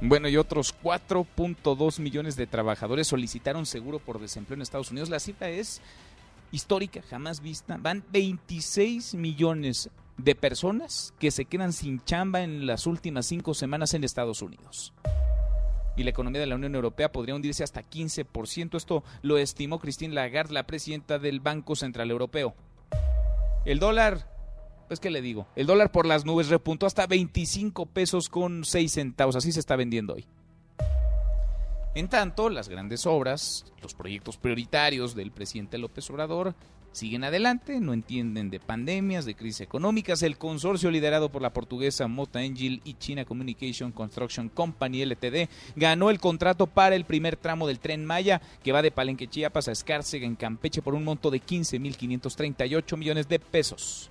Bueno, y otros 4.2 millones de trabajadores solicitaron seguro por desempleo en Estados Unidos. La cifra es histórica, jamás vista. Van 26 millones de personas que se quedan sin chamba en las últimas cinco semanas en Estados Unidos. Y la economía de la Unión Europea podría hundirse hasta 15%. Esto lo estimó Christine Lagarde, la presidenta del Banco Central Europeo. El dólar, pues qué le digo, el dólar por las nubes repuntó hasta 25 pesos con 6 centavos. Así se está vendiendo hoy. En tanto, las grandes obras, los proyectos prioritarios del presidente López Obrador siguen adelante, no entienden de pandemias, de crisis económicas. El consorcio liderado por la portuguesa Mota Engil y China Communication Construction Company LTD ganó el contrato para el primer tramo del tren Maya que va de Palenque, Chiapas a Escárcega en Campeche por un monto de 15.538 millones de pesos.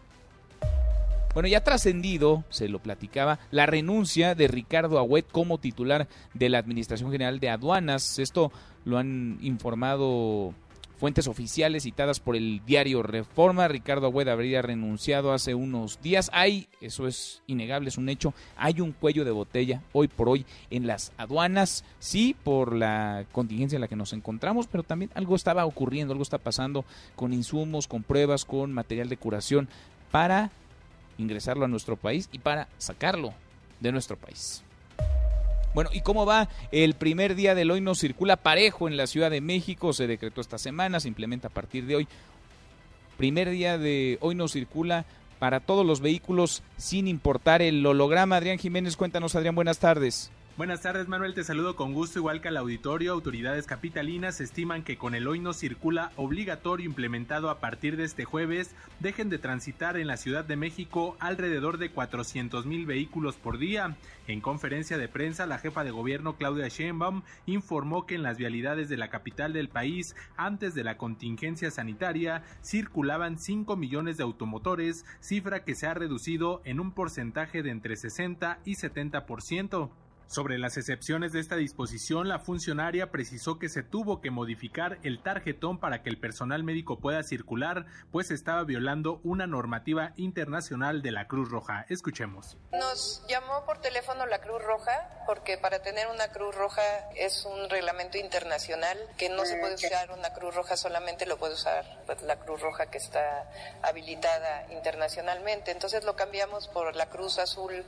Bueno, ya trascendido, se lo platicaba, la renuncia de Ricardo Agüet como titular de la Administración General de Aduanas. Esto lo han informado Fuentes oficiales citadas por el diario Reforma, Ricardo Agüed habría renunciado hace unos días. Hay, eso es innegable, es un hecho, hay un cuello de botella hoy por hoy en las aduanas, sí, por la contingencia en la que nos encontramos, pero también algo estaba ocurriendo, algo está pasando con insumos, con pruebas, con material de curación para ingresarlo a nuestro país y para sacarlo de nuestro país. Bueno, ¿y cómo va? El primer día del hoy no circula parejo en la Ciudad de México, se decretó esta semana, se implementa a partir de hoy. Primer día de hoy no circula para todos los vehículos sin importar el holograma. Adrián Jiménez, cuéntanos, Adrián, buenas tardes. Buenas tardes Manuel, te saludo con gusto igual que al auditorio. Autoridades capitalinas estiman que con el hoy no circula obligatorio implementado a partir de este jueves, dejen de transitar en la Ciudad de México alrededor de 400 mil vehículos por día. En conferencia de prensa, la jefa de gobierno Claudia Sheinbaum informó que en las vialidades de la capital del país, antes de la contingencia sanitaria, circulaban 5 millones de automotores, cifra que se ha reducido en un porcentaje de entre 60 y 70%. Sobre las excepciones de esta disposición, la funcionaria precisó que se tuvo que modificar el tarjetón para que el personal médico pueda circular, pues estaba violando una normativa internacional de la Cruz Roja. Escuchemos. Nos llamó por teléfono la Cruz Roja porque para tener una Cruz Roja es un reglamento internacional que no se puede usar una Cruz Roja solamente lo puede usar pues, la Cruz Roja que está habilitada internacionalmente. Entonces lo cambiamos por la Cruz Azul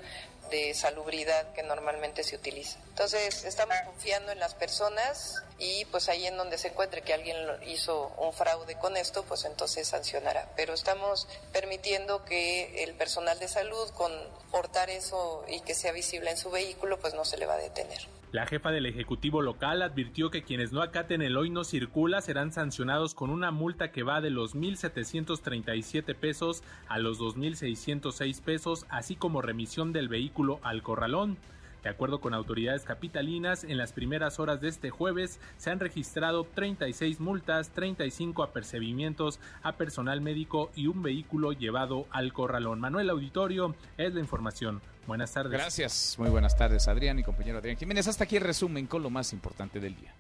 de salubridad que normalmente se utiliza. Entonces, estamos confiando en las personas y pues ahí en donde se encuentre que alguien hizo un fraude con esto, pues entonces sancionará. Pero estamos permitiendo que el personal de salud con portar eso y que sea visible en su vehículo, pues no se le va a detener. La jefa del Ejecutivo local advirtió que quienes no acaten el hoy no circula serán sancionados con una multa que va de los 1.737 pesos a los 2.606 pesos, así como remisión del vehículo al corralón. De acuerdo con autoridades capitalinas, en las primeras horas de este jueves se han registrado 36 multas, 35 apercibimientos a personal médico y un vehículo llevado al corralón. Manuel Auditorio es la información. Buenas tardes. Gracias. Muy buenas tardes, Adrián y compañero Adrián Jiménez. Hasta aquí el resumen con lo más importante del día.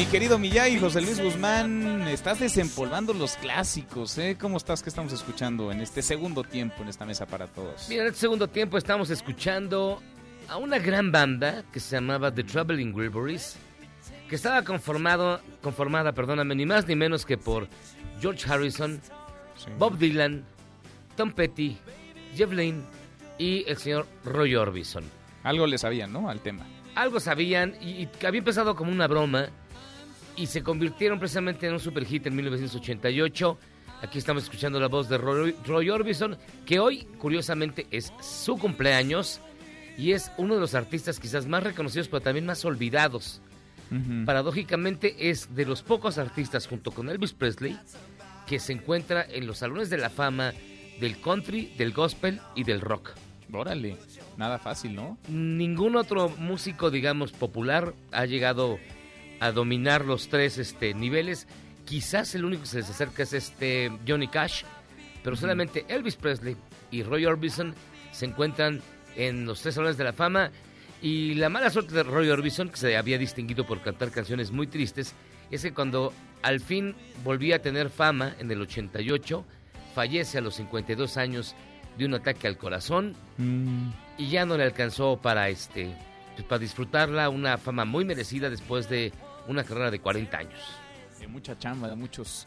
Mi querido Millay, José Luis Guzmán, estás desempolvando los clásicos, ¿eh? ¿Cómo estás? ¿Qué estamos escuchando en este segundo tiempo, en esta mesa para todos? Mira, en este segundo tiempo estamos escuchando a una gran banda que se llamaba The Traveling Wilburys, que estaba conformado, conformada, perdóname, ni más ni menos que por George Harrison, Bob Dylan, Tom Petty, Jeff Lynne y el señor Roy Orbison. Algo le sabían, ¿no? Al tema. Algo sabían y, y había empezado como una broma y se convirtieron precisamente en un super hit en 1988. Aquí estamos escuchando la voz de Roy, Roy, Orbison, que hoy, curiosamente, es su cumpleaños y es uno de los artistas quizás más reconocidos, pero también más olvidados. Uh -huh. Paradójicamente, es de los pocos artistas, junto con Elvis Presley, que se encuentra en los salones de la fama del country, del gospel y del rock. Órale, nada fácil, ¿no? Ningún otro músico, digamos, popular ha llegado a dominar los tres este, niveles. Quizás el único que se les acerca es este Johnny Cash, pero solamente Elvis Presley y Roy Orbison se encuentran en los tres salones de la fama. Y la mala suerte de Roy Orbison, que se había distinguido por cantar canciones muy tristes, es que cuando al fin volvía a tener fama en el 88, fallece a los 52 años de un ataque al corazón mm. y ya no le alcanzó para este pues, para disfrutarla una fama muy merecida después de una carrera de 40 años. De mucha chamba, de muchos,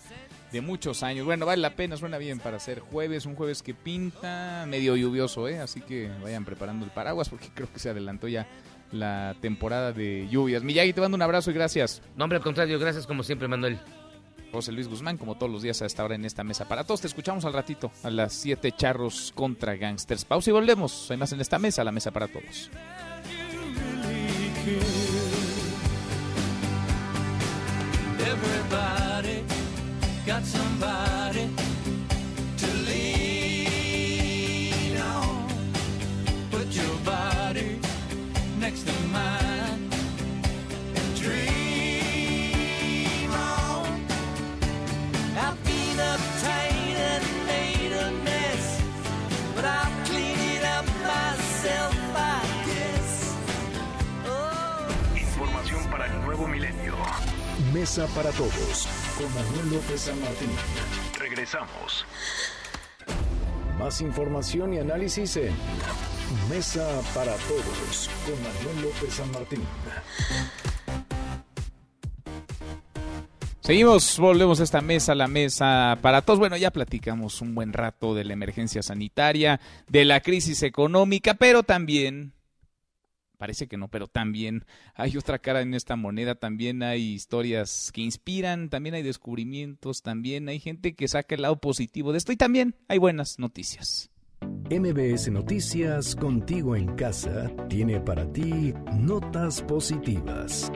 de muchos años. Bueno, vale la pena, suena bien para hacer jueves, un jueves que pinta medio lluvioso, ¿eh? Así que vayan preparando el paraguas porque creo que se adelantó ya la temporada de lluvias. Miyagi, te mando un abrazo y gracias. No, hombre, al contrario, gracias como siempre, Manuel. José Luis Guzmán, como todos los días a esta hora en esta mesa. Para todos, te escuchamos al ratito, a las 7 charros contra gangsters. Pausa y volvemos. Hay más en esta mesa, la mesa para todos. Everybody got somebody Mesa para todos con Manuel López San Martín. Regresamos. Más información y análisis en Mesa para todos con Manuel López San Martín. Seguimos, volvemos a esta mesa, la mesa para todos. Bueno, ya platicamos un buen rato de la emergencia sanitaria, de la crisis económica, pero también parece que no, pero también hay otra cara en esta moneda, también hay historias que inspiran, también hay descubrimientos, también hay gente que saca el lado positivo de esto y también hay buenas noticias. MBS Noticias contigo en casa tiene para ti notas positivas.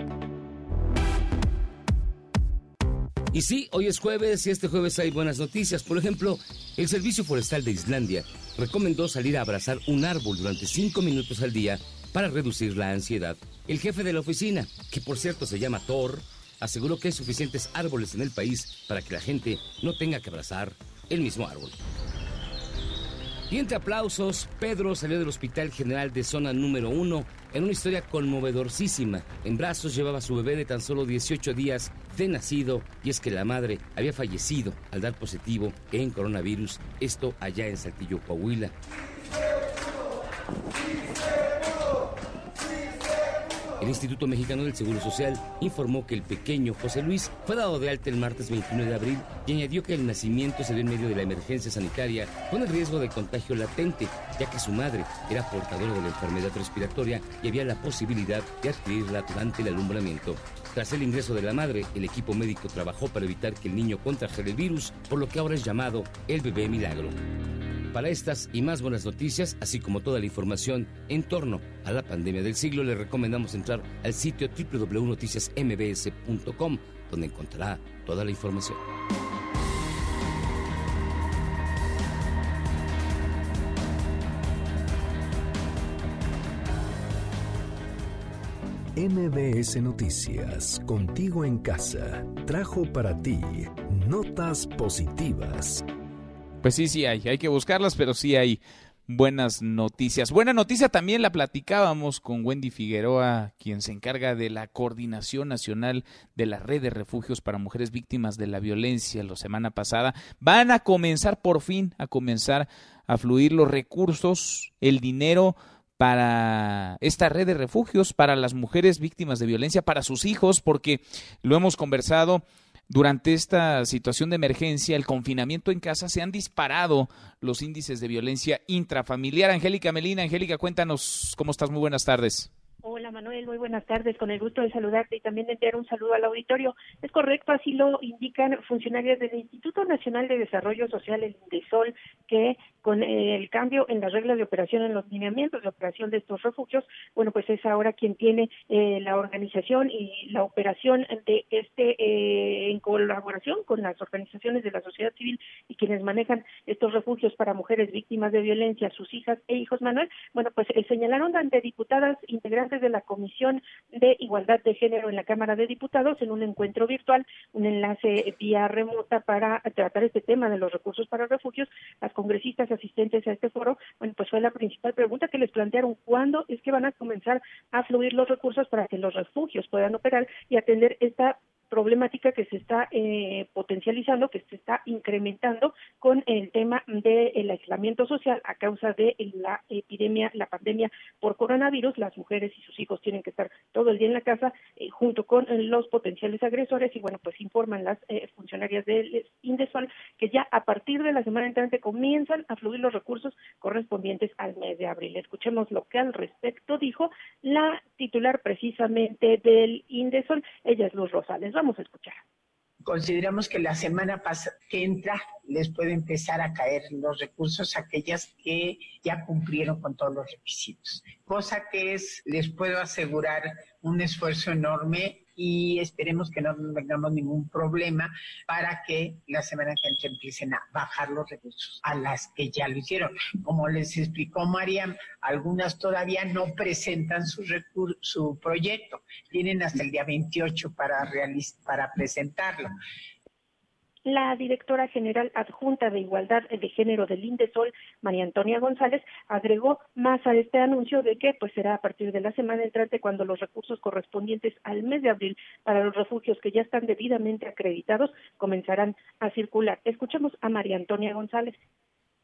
Y sí, hoy es jueves y este jueves hay buenas noticias. Por ejemplo, el Servicio Forestal de Islandia recomendó salir a abrazar un árbol durante cinco minutos al día para reducir la ansiedad. El jefe de la oficina, que por cierto se llama Thor, aseguró que hay suficientes árboles en el país para que la gente no tenga que abrazar el mismo árbol. Y entre aplausos, Pedro salió del Hospital General de Zona Número 1 en una historia conmovedorísima. En brazos llevaba su bebé de tan solo 18 días de nacido y es que la madre había fallecido al dar positivo en coronavirus, esto allá en Saltillo, Coahuila. El Instituto Mexicano del Seguro Social informó que el pequeño José Luis fue dado de alta el martes 21 de abril y añadió que el nacimiento se dio en medio de la emergencia sanitaria con el riesgo de contagio latente, ya que su madre era portadora de la enfermedad respiratoria y había la posibilidad de adquirirla durante el alumbramiento. Tras el ingreso de la madre, el equipo médico trabajó para evitar que el niño contrajera el virus, por lo que ahora es llamado el bebé milagro. Para estas y más buenas noticias, así como toda la información en torno a la pandemia del siglo, le recomendamos entrar al sitio www.noticiasmbs.com, donde encontrará toda la información. MBS Noticias, contigo en casa, trajo para ti notas positivas. Pues sí, sí hay, hay que buscarlas, pero sí hay buenas noticias. Buena noticia también la platicábamos con Wendy Figueroa, quien se encarga de la coordinación nacional de la red de refugios para mujeres víctimas de la violencia la semana pasada. Van a comenzar por fin a comenzar a fluir los recursos, el dinero para esta red de refugios para las mujeres víctimas de violencia, para sus hijos, porque lo hemos conversado durante esta situación de emergencia, el confinamiento en casa, se han disparado los índices de violencia intrafamiliar. Angélica Melina, Angélica, cuéntanos cómo estás. Muy buenas tardes. Hola Manuel, muy buenas tardes. Con el gusto de saludarte y también de enviar un saludo al auditorio. Es correcto, así lo indican funcionarios del Instituto Nacional de Desarrollo Social, el INDESOL, que con el cambio en las reglas de operación, en los lineamientos de operación de estos refugios, bueno, pues es ahora quien tiene eh, la organización y la operación de este eh, en colaboración con las organizaciones de la sociedad civil y quienes manejan estos refugios para mujeres víctimas de violencia, sus hijas e hijos, Manuel. Bueno, pues eh, señalaron ante diputadas integrantes de la Comisión de Igualdad de Género en la Cámara de Diputados en un encuentro virtual, un enlace vía remota para tratar este tema de los recursos para refugios. Las congresistas asistentes a este foro, bueno, pues fue la principal pregunta que les plantearon, ¿cuándo es que van a comenzar a fluir los recursos para que los refugios puedan operar y atender esta problemática que se está eh, potencializando, que se está incrementando con el tema del aislamiento social a causa de la epidemia, la pandemia por coronavirus. Las mujeres y sus hijos tienen que estar todo el día en la casa eh, junto con los potenciales agresores y bueno, pues informan las eh, funcionarias del Indesol que ya a partir de la semana entrante comienzan a fluir los recursos correspondientes al mes de abril. Escuchemos lo que al respecto dijo la titular precisamente del Indesol, ella es Luz Rosales. Vamos a escuchar. Consideramos que la semana que entra les puede empezar a caer los recursos a aquellas que ya cumplieron con todos los requisitos. Cosa que es, les puedo asegurar, un esfuerzo enorme y esperemos que no tengamos ningún problema para que la semana que entra empiecen a bajar los recursos a las que ya lo hicieron. Como les explicó Mariam, algunas todavía no presentan su, su proyecto, tienen hasta el día 28 para, para presentarlo. La directora general adjunta de Igualdad de Género del INDESOL, María Antonia González, agregó más a este anuncio de que pues será a partir de la semana entrante cuando los recursos correspondientes al mes de abril para los refugios que ya están debidamente acreditados comenzarán a circular. Escuchemos a María Antonia González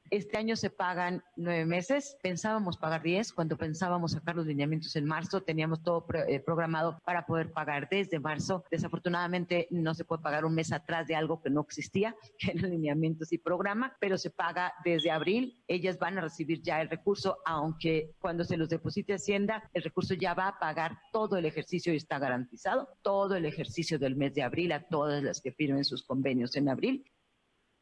Este año se pagan nueve meses. Pensábamos pagar diez. Cuando pensábamos sacar los lineamientos en marzo, teníamos todo pro- eh, programado para poder pagar desde marzo. Desafortunadamente, no se puede pagar un mes atrás de algo que no existía, que eran lineamientos y programa, pero se paga desde abril. Ellas van a recibir ya el recurso, aunque cuando se los deposite Hacienda, el recurso ya va a pagar todo el ejercicio y está garantizado, todo el ejercicio del mes de abril a todas las que firmen sus convenios en abril.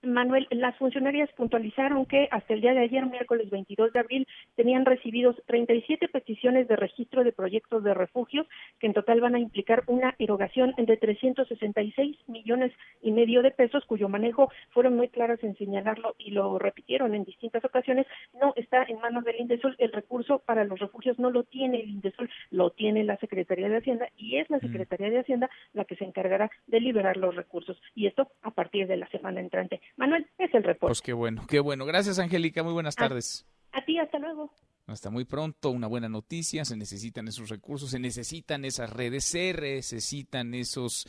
Manuel, las funcionarias puntualizaron que hasta el día de ayer, miércoles 22 de abril, tenían recibidos 37 peticiones de registro de proyectos de refugios, que en total van a implicar una erogación de 366 millones y medio de pesos, cuyo manejo fueron muy claras en señalarlo y lo repitieron en distintas ocasiones. No está en manos del Indesol. El recurso para los refugios no lo tiene el Indesol, lo tiene la Secretaría de Hacienda y es la Secretaría de Hacienda la que se encargará de liberar los recursos. Y esto a partir de la semana entrante. Manuel, es el reporte. Pues qué bueno, qué bueno. Gracias, Angélica. Muy buenas tardes. A ti, hasta luego. Hasta muy pronto, una buena noticia, se necesitan esos recursos, se necesitan esas redes, se necesitan esos,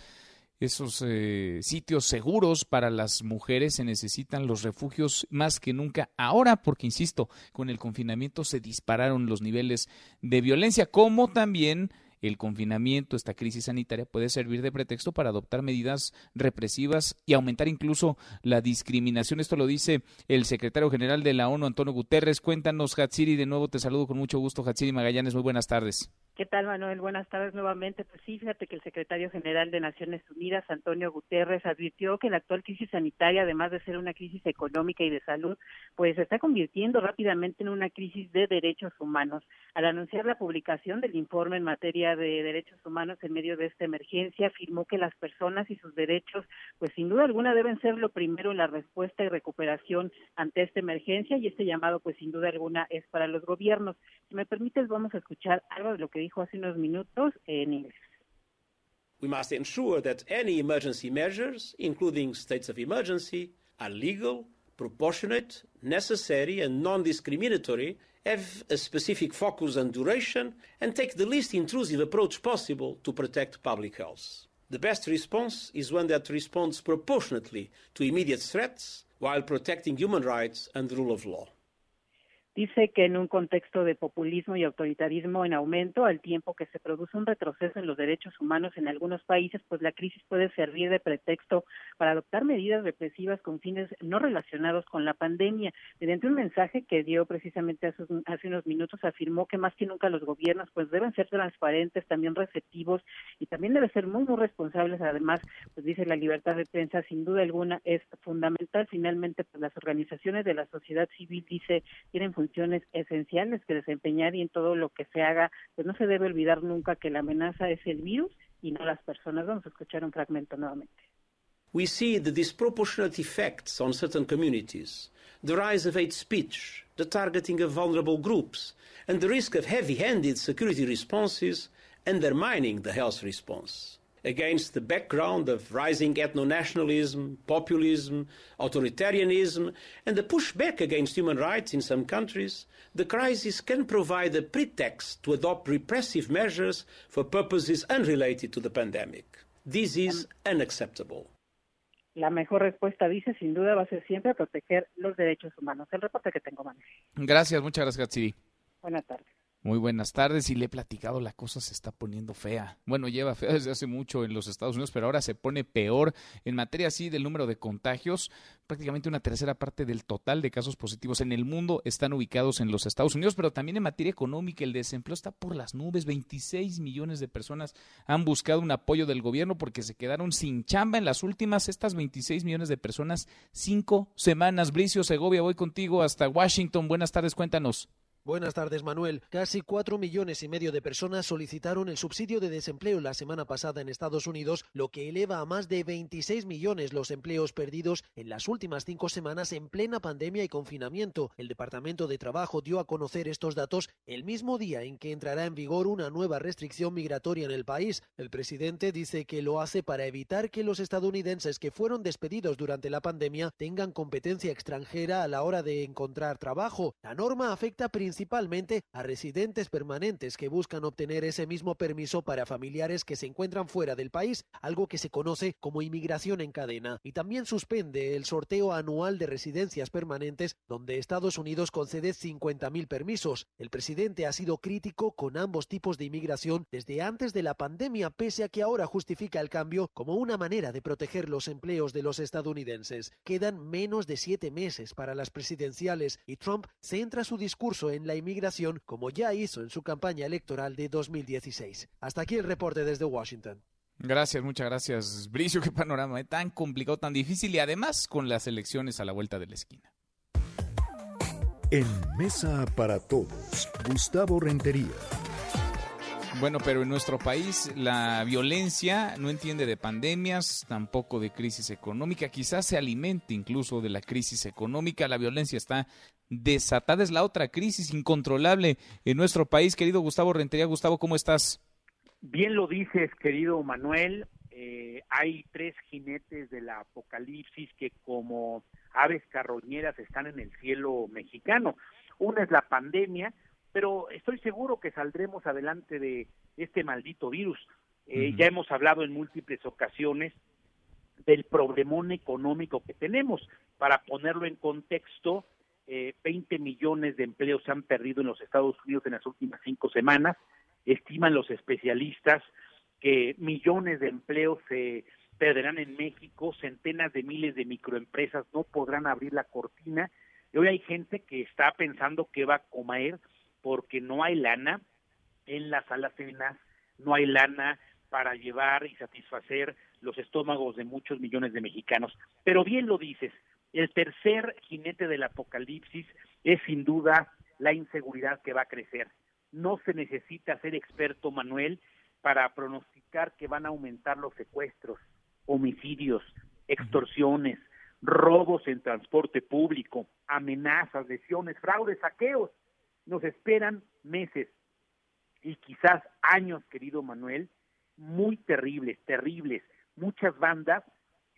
esos eh, sitios seguros para las mujeres, se necesitan los refugios más que nunca ahora, porque insisto, con el confinamiento se dispararon los niveles de violencia, como también el confinamiento, esta crisis sanitaria puede servir de pretexto para adoptar medidas represivas y aumentar incluso la discriminación. Esto lo dice el secretario general de la ONU, Antonio Guterres. Cuéntanos, Hatsiri, de nuevo te saludo con mucho gusto, Hatsiri Magallanes. Muy buenas tardes. ¿Qué tal, Manuel? Buenas tardes nuevamente. Pues sí, fíjate que el secretario general de Naciones Unidas, Antonio Guterres, advirtió que la actual crisis sanitaria, además de ser una crisis económica y de salud, pues se está convirtiendo rápidamente en una crisis de derechos humanos. Al anunciar la publicación del informe en materia de derechos humanos en medio de esta emergencia, afirmó que las personas y sus derechos, pues sin duda alguna deben ser lo primero en la respuesta y recuperación ante esta emergencia y este llamado, pues sin duda alguna es para los gobiernos. Si me permites, vamos a escuchar algo de lo que dijo hace unos minutos en inglés. We must ensure that any emergency measures, including states of emergency, are legal, proportionate, necessary, and non discriminatory, have a specific focus and duration, and take the least intrusive approach possible to protect public health. The best response is one that responds proportionately to immediate threats while protecting human rights and the rule of law. Dice que en un contexto de populismo y autoritarismo en aumento, al tiempo que se produce un retroceso en los derechos humanos en algunos países, pues la crisis puede servir de pretexto para adoptar medidas represivas con fines no relacionados con la pandemia. Mediante un mensaje que dio precisamente hace, unos minutos, afirmó que más que nunca los gobiernos pues deben ser transparentes, también receptivos y también deben ser muy, muy responsables. Además, pues dice la libertad de prensa, sin duda alguna, es fundamental. Finalmente, pues las organizaciones de la sociedad civil, dice, tienen funciones esenciales que desempeñar y en todo lo que se haga, pues no se debe olvidar nunca que la amenaza es el virus y no las personas. Vamos a escuchar un fragmento nuevamente. we see the disproportionate effects on certain communities, the rise of hate speech, the targeting of vulnerable groups, and the risk of heavy handed security responses undermining the health response. Against the background of rising ethno nationalism, populism, authoritarianism, and the pushback against human rights in some countries, the crisis can provide a pretext to adopt repressive measures for purposes unrelated to the pandemic. This is unacceptable. La mejor respuesta, dice, sin duda va a ser siempre proteger los derechos humanos. El reporte que tengo, Manuel. Gracias, muchas gracias, Hatsiri. Buenas tardes. Muy buenas tardes y le he platicado, la cosa se está poniendo fea. Bueno, lleva fea desde hace mucho en los Estados Unidos, pero ahora se pone peor en materia así del número de contagios. Prácticamente una tercera parte del total de casos positivos en el mundo están ubicados en los Estados Unidos, pero también en materia económica el desempleo está por las nubes. 26 millones de personas han buscado un apoyo del gobierno porque se quedaron sin chamba en las últimas, estas 26 millones de personas, cinco semanas. Bricio Segovia, voy contigo hasta Washington. Buenas tardes, cuéntanos. Buenas tardes, Manuel. Casi cuatro millones y medio de personas solicitaron el subsidio de desempleo la semana pasada en Estados Unidos, lo que eleva a más de 26 millones los empleos perdidos en las últimas cinco semanas en plena pandemia y confinamiento. El Departamento de Trabajo dio a conocer estos datos el mismo día en que entrará en vigor una nueva restricción migratoria en el país. El presidente dice que lo hace para evitar que los estadounidenses que fueron despedidos durante la pandemia tengan competencia extranjera a la hora de encontrar trabajo. La norma afecta principalmente principalmente a residentes permanentes que buscan obtener ese mismo permiso para familiares que se encuentran fuera del país, algo que se conoce como inmigración en cadena, y también suspende el sorteo anual de residencias permanentes donde Estados Unidos concede 50.000 permisos. El presidente ha sido crítico con ambos tipos de inmigración desde antes de la pandemia, pese a que ahora justifica el cambio como una manera de proteger los empleos de los estadounidenses. Quedan menos de siete meses para las presidenciales y Trump centra su discurso en la inmigración como ya hizo en su campaña electoral de 2016. Hasta aquí el reporte desde Washington. Gracias, muchas gracias, Bricio. Qué panorama ¿eh? tan complicado, tan difícil y además con las elecciones a la vuelta de la esquina. En Mesa para Todos, Gustavo Rentería. Bueno, pero en nuestro país la violencia no entiende de pandemias, tampoco de crisis económica, quizás se alimente incluso de la crisis económica, la violencia está desatada, es la otra crisis incontrolable en nuestro país. Querido Gustavo Rentería, Gustavo, ¿cómo estás? Bien lo dices, querido Manuel, eh, hay tres jinetes del apocalipsis que como aves carroñeras están en el cielo mexicano. Una es la pandemia, pero estoy seguro que saldremos adelante de este maldito virus. Eh, Ya hemos hablado en múltiples ocasiones del problemón económico que tenemos. Para ponerlo en contexto, eh, 20 millones de empleos se han perdido en los Estados Unidos en las últimas cinco semanas. Estiman los especialistas que millones de empleos se perderán en México, centenas de miles de microempresas no podrán abrir la cortina. Y hoy hay gente que está pensando que va a comer porque no hay lana en las alacenas, no hay lana para llevar y satisfacer los estómagos de muchos millones de mexicanos. Pero bien lo dices, el tercer jinete del apocalipsis es sin duda la inseguridad que va a crecer. No se necesita ser experto, Manuel, para pronosticar que van a aumentar los secuestros, homicidios, extorsiones, robos en transporte público, amenazas, lesiones, fraudes, saqueos. Nos esperan meses y quizás años, querido Manuel, muy terribles, terribles. Muchas bandas,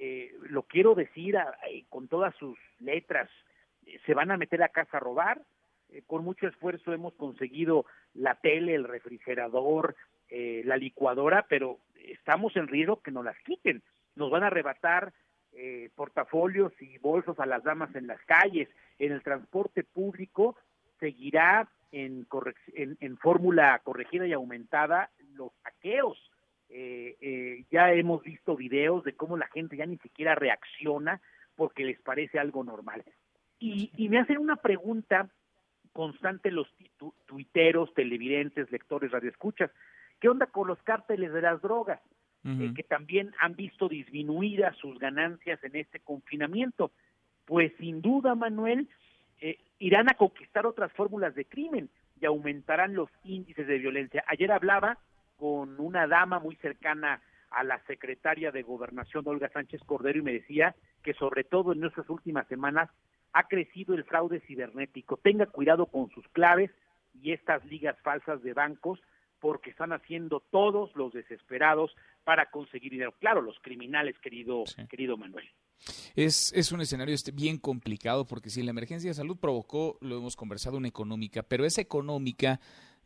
eh, lo quiero decir a- con todas sus letras, eh, se van a meter a casa a robar. Eh, con mucho esfuerzo hemos conseguido la tele, el refrigerador, eh, la licuadora, pero estamos en riesgo que nos las quiten. Nos van a arrebatar portafolios y bolsos a las damas en las calles. En el transporte público seguirá en, en fórmula corregida y aumentada los saqueos. Eh, eh, ya hemos visto videos de cómo la gente ya ni siquiera reacciona porque les parece algo normal. Y, y me hacen una pregunta constante los tu- tuiteros, televidentes, lectores, radioescuchas. ¿Qué onda con los cárteles de las drogas? eh, que también han visto disminuidas sus ganancias en este confinamiento. Pues sin duda, Manuel, eh, irán a conquistar otras fórmulas de crimen y aumentarán los índices de violencia. Ayer hablaba con una dama muy cercana a la secretaria de Gobernación, Olga Sánchez Cordero, y me decía que sobre todo en nuestras últimas semanas ha crecido el fraude cibernético. Tenga cuidado con sus claves y estas ligas falsas de bancos porque están haciendo todos los desesperados para conseguir dinero. Claro, los criminales, querido, querido Manuel. Es, es un escenario este bien complicado porque si la emergencia de salud provocó, lo hemos conversado, una económica, pero esa económica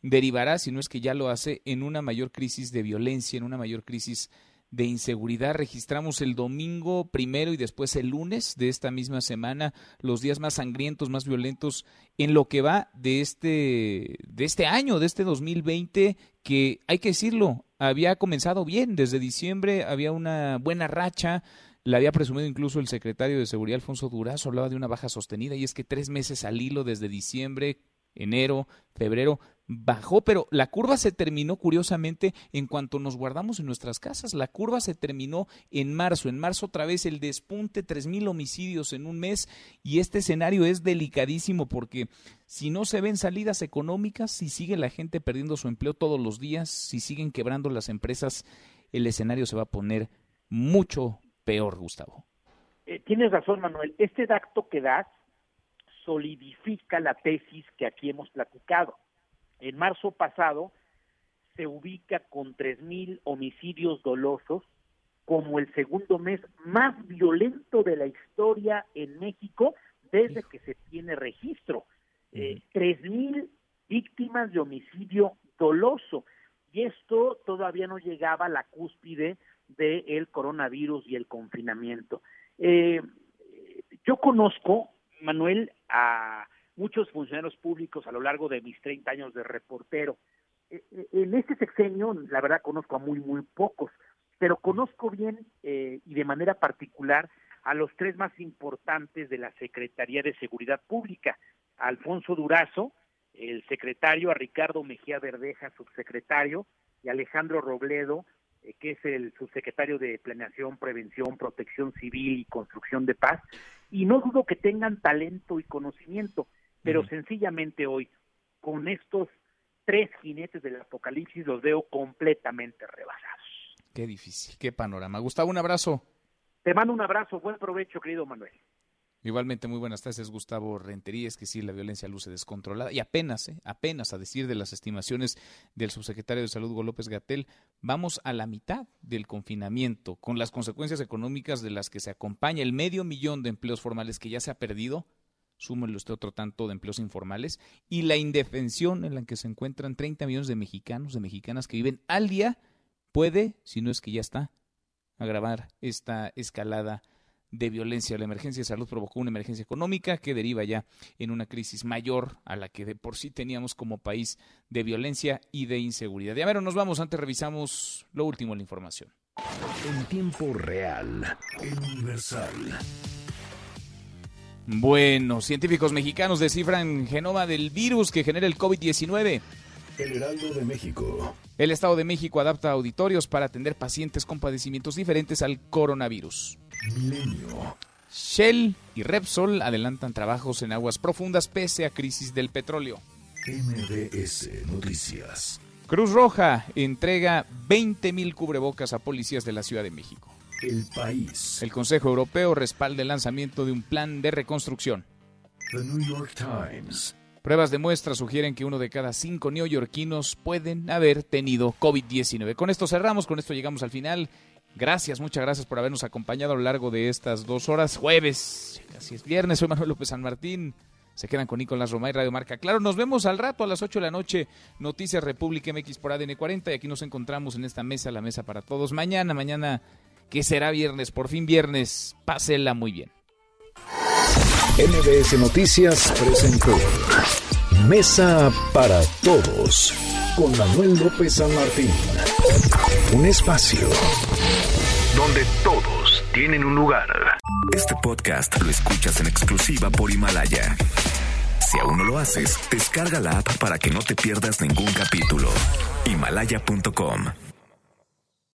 derivará, si no es que ya lo hace, en una mayor crisis de violencia, en una mayor crisis de inseguridad. Registramos el domingo primero y después el lunes de esta misma semana los días más sangrientos, más violentos en lo que va de este, de este año, de este 2020, que hay que decirlo, había comenzado bien. Desde diciembre había una buena racha. La había presumido incluso el secretario de Seguridad, Alfonso Durazo, hablaba de una baja sostenida y es que tres meses al hilo desde diciembre, enero, febrero, bajó, pero la curva se terminó curiosamente en cuanto nos guardamos en nuestras casas. La curva se terminó en marzo. En marzo otra vez el despunte, tres mil homicidios en un mes y este escenario es delicadísimo porque si no se ven salidas económicas, si sigue la gente perdiendo su empleo todos los días, si siguen quebrando las empresas, el escenario se va a poner mucho peor, Gustavo. Eh, tienes razón, Manuel. Este dato que das solidifica la tesis que aquí hemos platicado. En marzo pasado se ubica con 3.000 homicidios dolosos como el segundo mes más violento de la historia en México desde que se tiene registro. Eh, 3.000 víctimas de homicidio doloso. Y esto todavía no llegaba a la cúspide del coronavirus y el confinamiento. Eh, yo conozco, Manuel, a muchos funcionarios públicos a lo largo de mis 30 años de reportero. Eh, eh, En este sexenio, la verdad, conozco a muy, muy pocos, pero conozco bien eh, y de manera particular a los tres más importantes de la Secretaría de Seguridad Pública, a Alfonso Durazo, el secretario, a Ricardo Mejía Verdeja, subsecretario, y Alejandro Robledo, eh, que es el subsecretario de Planeación, Prevención, Protección Civil y Construcción de Paz, y no dudo que tengan talento y conocimiento, pero sencillamente hoy, con estos tres jinetes del apocalipsis, los veo completamente rebasados. Qué difícil, qué panorama. Gustavo, un abrazo. Te mando un abrazo, buen provecho, querido Manuel. Igualmente, muy buenas tardes, es Gustavo Rentería. Es que sí, la violencia luce descontrolada. Y apenas, ¿eh? apenas, a decir de las estimaciones del subsecretario de Salud, Hugo López Gatel, vamos a la mitad del confinamiento, con las consecuencias económicas de las que se acompaña el medio millón de empleos formales que ya se ha perdido. Súmenle usted otro tanto de empleos informales y la indefensión en la que se encuentran 30 millones de mexicanos, de mexicanas que viven al día, puede, si no es que ya está, agravar esta escalada de violencia. La emergencia de salud provocó una emergencia económica que deriva ya en una crisis mayor a la que de por sí teníamos como país de violencia y de inseguridad. Ya ver, nos vamos, antes revisamos lo último en la información. En tiempo real, Universal. Bueno, científicos mexicanos descifran genoma del virus que genera el COVID-19. El Heraldo de México. El Estado de México adapta auditorios para atender pacientes con padecimientos diferentes al coronavirus. Milenio. Shell y Repsol adelantan trabajos en aguas profundas pese a crisis del petróleo. MBS Noticias. Cruz Roja entrega 20.000 cubrebocas a policías de la Ciudad de México. El País. El Consejo Europeo respalda el lanzamiento de un plan de reconstrucción. The New York Times. Pruebas de muestra sugieren que uno de cada cinco neoyorquinos pueden haber tenido COVID-19. Con esto cerramos, con esto llegamos al final. Gracias, muchas gracias por habernos acompañado a lo largo de estas dos horas. Jueves, casi es viernes, soy Manuel López San Martín. Se quedan con Nicolás Romay, Radio Marca. Claro, nos vemos al rato a las 8 de la noche. Noticias República MX por ADN 40. Y aquí nos encontramos en esta mesa, la mesa para todos. Mañana, mañana, que será viernes, por fin viernes. Pásela muy bien. MBS Noticias presentó Mesa para Todos con Manuel López San Martín. Un espacio donde todos tienen un lugar. Este podcast lo escuchas en exclusiva por Himalaya. Si aún no lo haces, descarga la app para que no te pierdas ningún capítulo. Himalaya.com